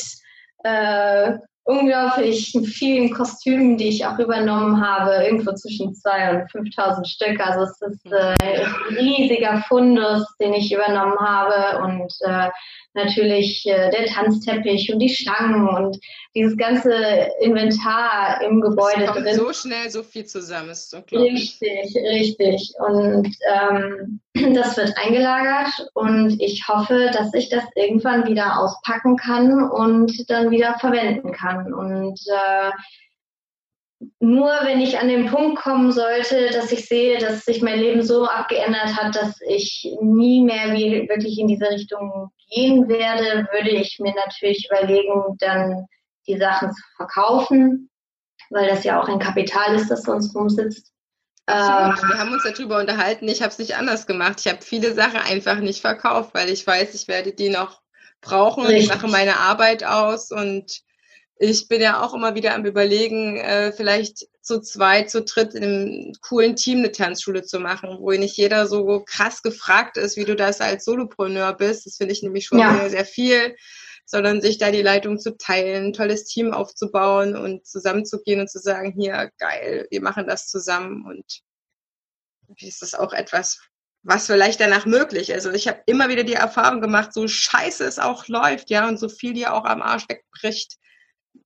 äh, unglaublich vielen Kostümen, die ich auch übernommen habe, irgendwo zwischen 2.000 und 5.000 Stück. Also es ist äh, ein riesiger Fundus, den ich übernommen habe und äh, natürlich äh, der Tanzteppich und die Stangen und dieses ganze Inventar im Gebäude es drin. So schnell so viel zusammen ist unglaublich. Richtig, richtig. Und ähm, das wird eingelagert und ich hoffe, dass ich das irgendwann wieder auspacken kann und dann wieder verwenden kann. Und äh, nur wenn ich an den Punkt kommen sollte, dass ich sehe, dass sich mein Leben so abgeändert hat, dass ich nie mehr wirklich in diese Richtung gehen werde, würde ich mir natürlich überlegen, dann die Sachen zu verkaufen, weil das ja auch ein Kapital ist, das sonst rumsitzt. Absolut. Ähm, Wir haben uns darüber unterhalten. Ich habe es nicht anders gemacht. Ich habe viele Sachen einfach nicht verkauft, weil ich weiß, ich werde die noch brauchen. Richtig. Ich mache meine Arbeit aus und ich bin ja auch immer wieder am Überlegen, äh, vielleicht zu zweit, zu dritt in einem coolen Team eine Tanzschule zu machen, wo nicht jeder so krass gefragt ist, wie du das als Solopreneur bist. Das finde ich nämlich schon ja. sehr, sehr viel, sondern sich da die Leitung zu teilen, ein tolles Team aufzubauen und zusammenzugehen und zu sagen, hier, geil, wir machen das zusammen und ist das auch etwas, was vielleicht danach möglich ist. Also ich habe immer wieder die Erfahrung gemacht, so scheiße es auch läuft, ja, und so viel dir auch am Arsch wegbricht,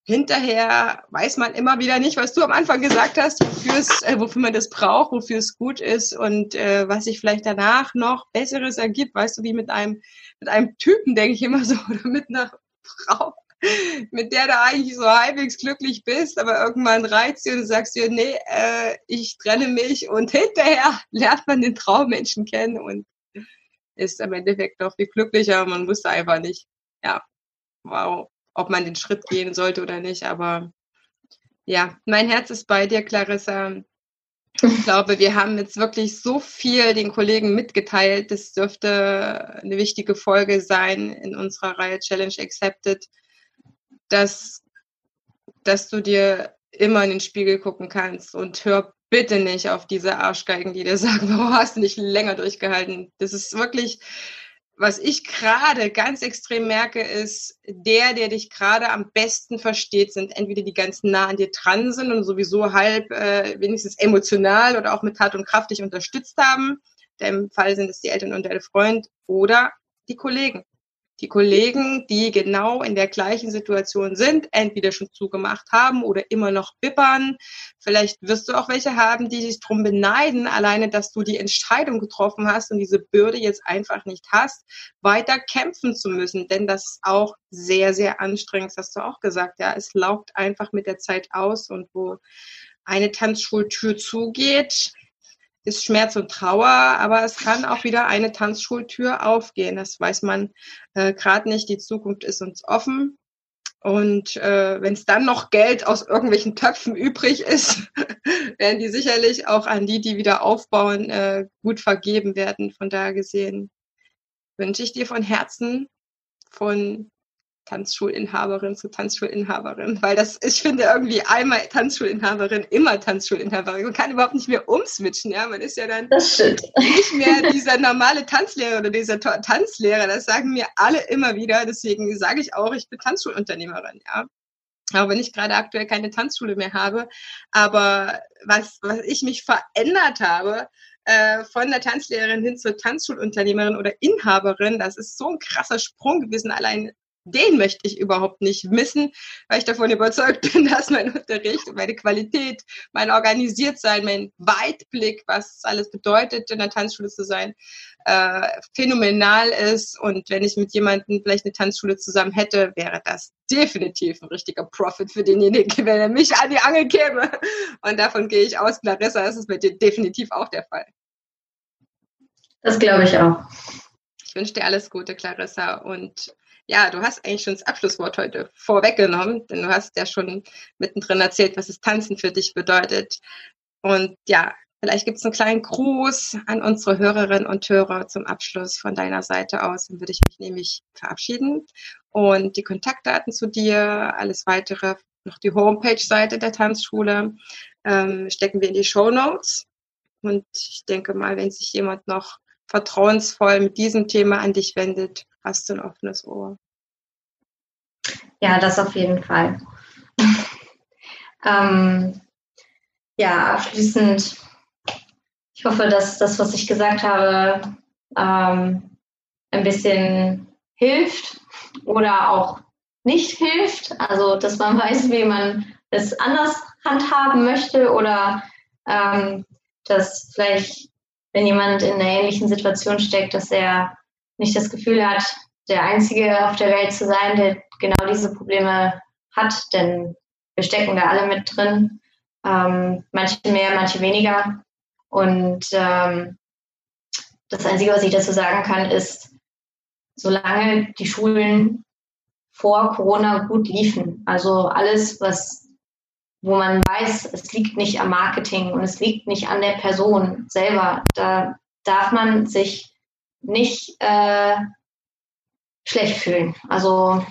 hinterher weiß man immer wieder nicht, was du am Anfang gesagt hast, wofür, es, äh, wofür man das braucht, wofür es gut ist und äh, was sich vielleicht danach noch Besseres ergibt. Weißt du, wie mit einem, mit einem Typen, denke ich immer so, oder mit einer Frau, mit der du eigentlich so halbwegs glücklich bist, aber irgendwann reizt sie und sagst dir, nee, äh, ich trenne mich und hinterher lernt man den Traummenschen kennen und ist im Endeffekt noch viel glücklicher. Man wusste einfach nicht, ja, wow, ob man den Schritt gehen sollte oder nicht. Aber ja, mein Herz ist bei dir, Clarissa. Ich glaube, wir haben jetzt wirklich so viel den Kollegen mitgeteilt. Das dürfte eine wichtige Folge sein in unserer Reihe Challenge Accepted, dass, dass du dir immer in den Spiegel gucken kannst und hör bitte nicht auf diese Arschgeigen, die dir sagen, warum hast du nicht länger durchgehalten? Das ist wirklich, was ich gerade ganz extrem merke, ist, der, der dich gerade am besten versteht, sind entweder die ganz nah an dir dran sind und sowieso halb äh, wenigstens emotional oder auch mit Tat und Kraft dich unterstützt haben. In dem Fall sind es die Eltern und der Freund oder die Kollegen die Kollegen, die genau in der gleichen Situation sind, entweder schon zugemacht haben oder immer noch bippern. Vielleicht wirst du auch welche haben, die sich drum beneiden, alleine, dass du die Entscheidung getroffen hast und diese Bürde jetzt einfach nicht hast, weiter kämpfen zu müssen. Denn das ist auch sehr, sehr anstrengend, das hast du auch gesagt. Ja, es laugt einfach mit der Zeit aus und wo eine Tanzschultür zugeht, ist Schmerz und Trauer, aber es kann auch wieder eine Tanzschultür aufgehen. Das weiß man äh, gerade nicht. Die Zukunft ist uns offen. Und äh, wenn es dann noch Geld aus irgendwelchen Töpfen übrig ist, werden die sicherlich auch an die, die wieder aufbauen, äh, gut vergeben werden. Von daher gesehen wünsche ich dir von Herzen, von Tanzschulinhaberin zu Tanzschulinhaberin, weil das, ich finde irgendwie einmal Tanzschulinhaberin, immer Tanzschulinhaberin. Man kann überhaupt nicht mehr umswitchen, ja. Man ist ja dann nicht mehr dieser normale Tanzlehrer oder dieser Tanzlehrer. Das sagen mir alle immer wieder. Deswegen sage ich auch, ich bin Tanzschulunternehmerin, ja. Auch wenn ich gerade aktuell keine Tanzschule mehr habe. Aber was, was ich mich verändert habe, äh, von der Tanzlehrerin hin zur Tanzschulunternehmerin oder Inhaberin, das ist so ein krasser Sprung gewesen, allein den möchte ich überhaupt nicht missen, weil ich davon überzeugt bin, dass mein Unterricht und meine Qualität, mein Organisiertsein, mein Weitblick, was alles bedeutet, in der Tanzschule zu sein, äh, phänomenal ist. Und wenn ich mit jemandem vielleicht eine Tanzschule zusammen hätte, wäre das definitiv ein richtiger Profit für denjenigen, wenn er mich an die Angel käme. Und davon gehe ich aus, Clarissa, ist es bei dir definitiv auch der Fall. Das glaube ich auch. Ich wünsche dir alles Gute, Clarissa. Und ja, du hast eigentlich schon das Abschlusswort heute vorweggenommen, denn du hast ja schon mittendrin erzählt, was das Tanzen für dich bedeutet. Und ja, vielleicht gibt es einen kleinen Gruß an unsere Hörerinnen und Hörer zum Abschluss von deiner Seite aus. Dann würde ich mich nämlich verabschieden und die Kontaktdaten zu dir, alles weitere, noch die Homepage-Seite der Tanzschule ähm, stecken wir in die Show Notes. Und ich denke mal, wenn sich jemand noch vertrauensvoll mit diesem Thema an dich wendet, hast du ein offenes Ohr. Ja, das auf jeden Fall. ähm, ja, abschließend, ich hoffe, dass das, was ich gesagt habe, ähm, ein bisschen hilft oder auch nicht hilft. Also, dass man weiß, wie man es anders handhaben möchte oder ähm, dass vielleicht wenn jemand in einer ähnlichen Situation steckt, dass er nicht das Gefühl hat, der Einzige auf der Welt zu sein, der genau diese Probleme hat, denn wir stecken da alle mit drin, ähm, manche mehr, manche weniger. Und ähm, das Einzige, was ich dazu sagen kann, ist, solange die Schulen vor Corona gut liefen, also alles, was wo man weiß, es liegt nicht am Marketing und es liegt nicht an der Person selber. Da darf man sich nicht äh, schlecht fühlen. Also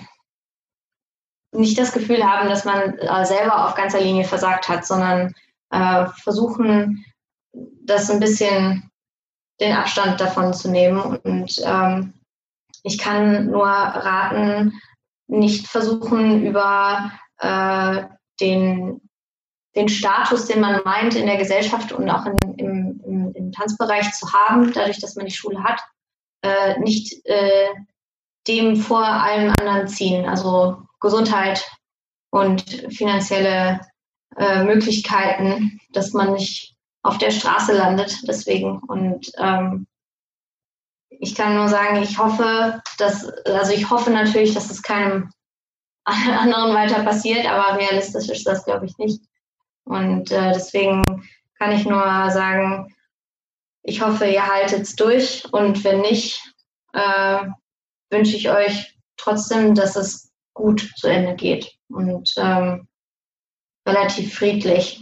nicht das Gefühl haben, dass man äh, selber auf ganzer Linie versagt hat, sondern äh, versuchen, das ein bisschen den Abstand davon zu nehmen. Und ähm, ich kann nur raten, nicht versuchen, über äh, den den Status, den man meint, in der Gesellschaft und auch in, im, im, im, Tanzbereich zu haben, dadurch, dass man die Schule hat, äh, nicht äh, dem vor allem anderen ziehen. Also Gesundheit und finanzielle äh, Möglichkeiten, dass man nicht auf der Straße landet. Deswegen und ähm, ich kann nur sagen, ich hoffe, dass, also ich hoffe natürlich, dass es keinem anderen weiter passiert, aber realistisch ist das, glaube ich, nicht. Und äh, deswegen kann ich nur sagen, ich hoffe, ihr haltet es durch und wenn nicht, äh, wünsche ich euch trotzdem, dass es gut zu Ende geht und ähm, relativ friedlich.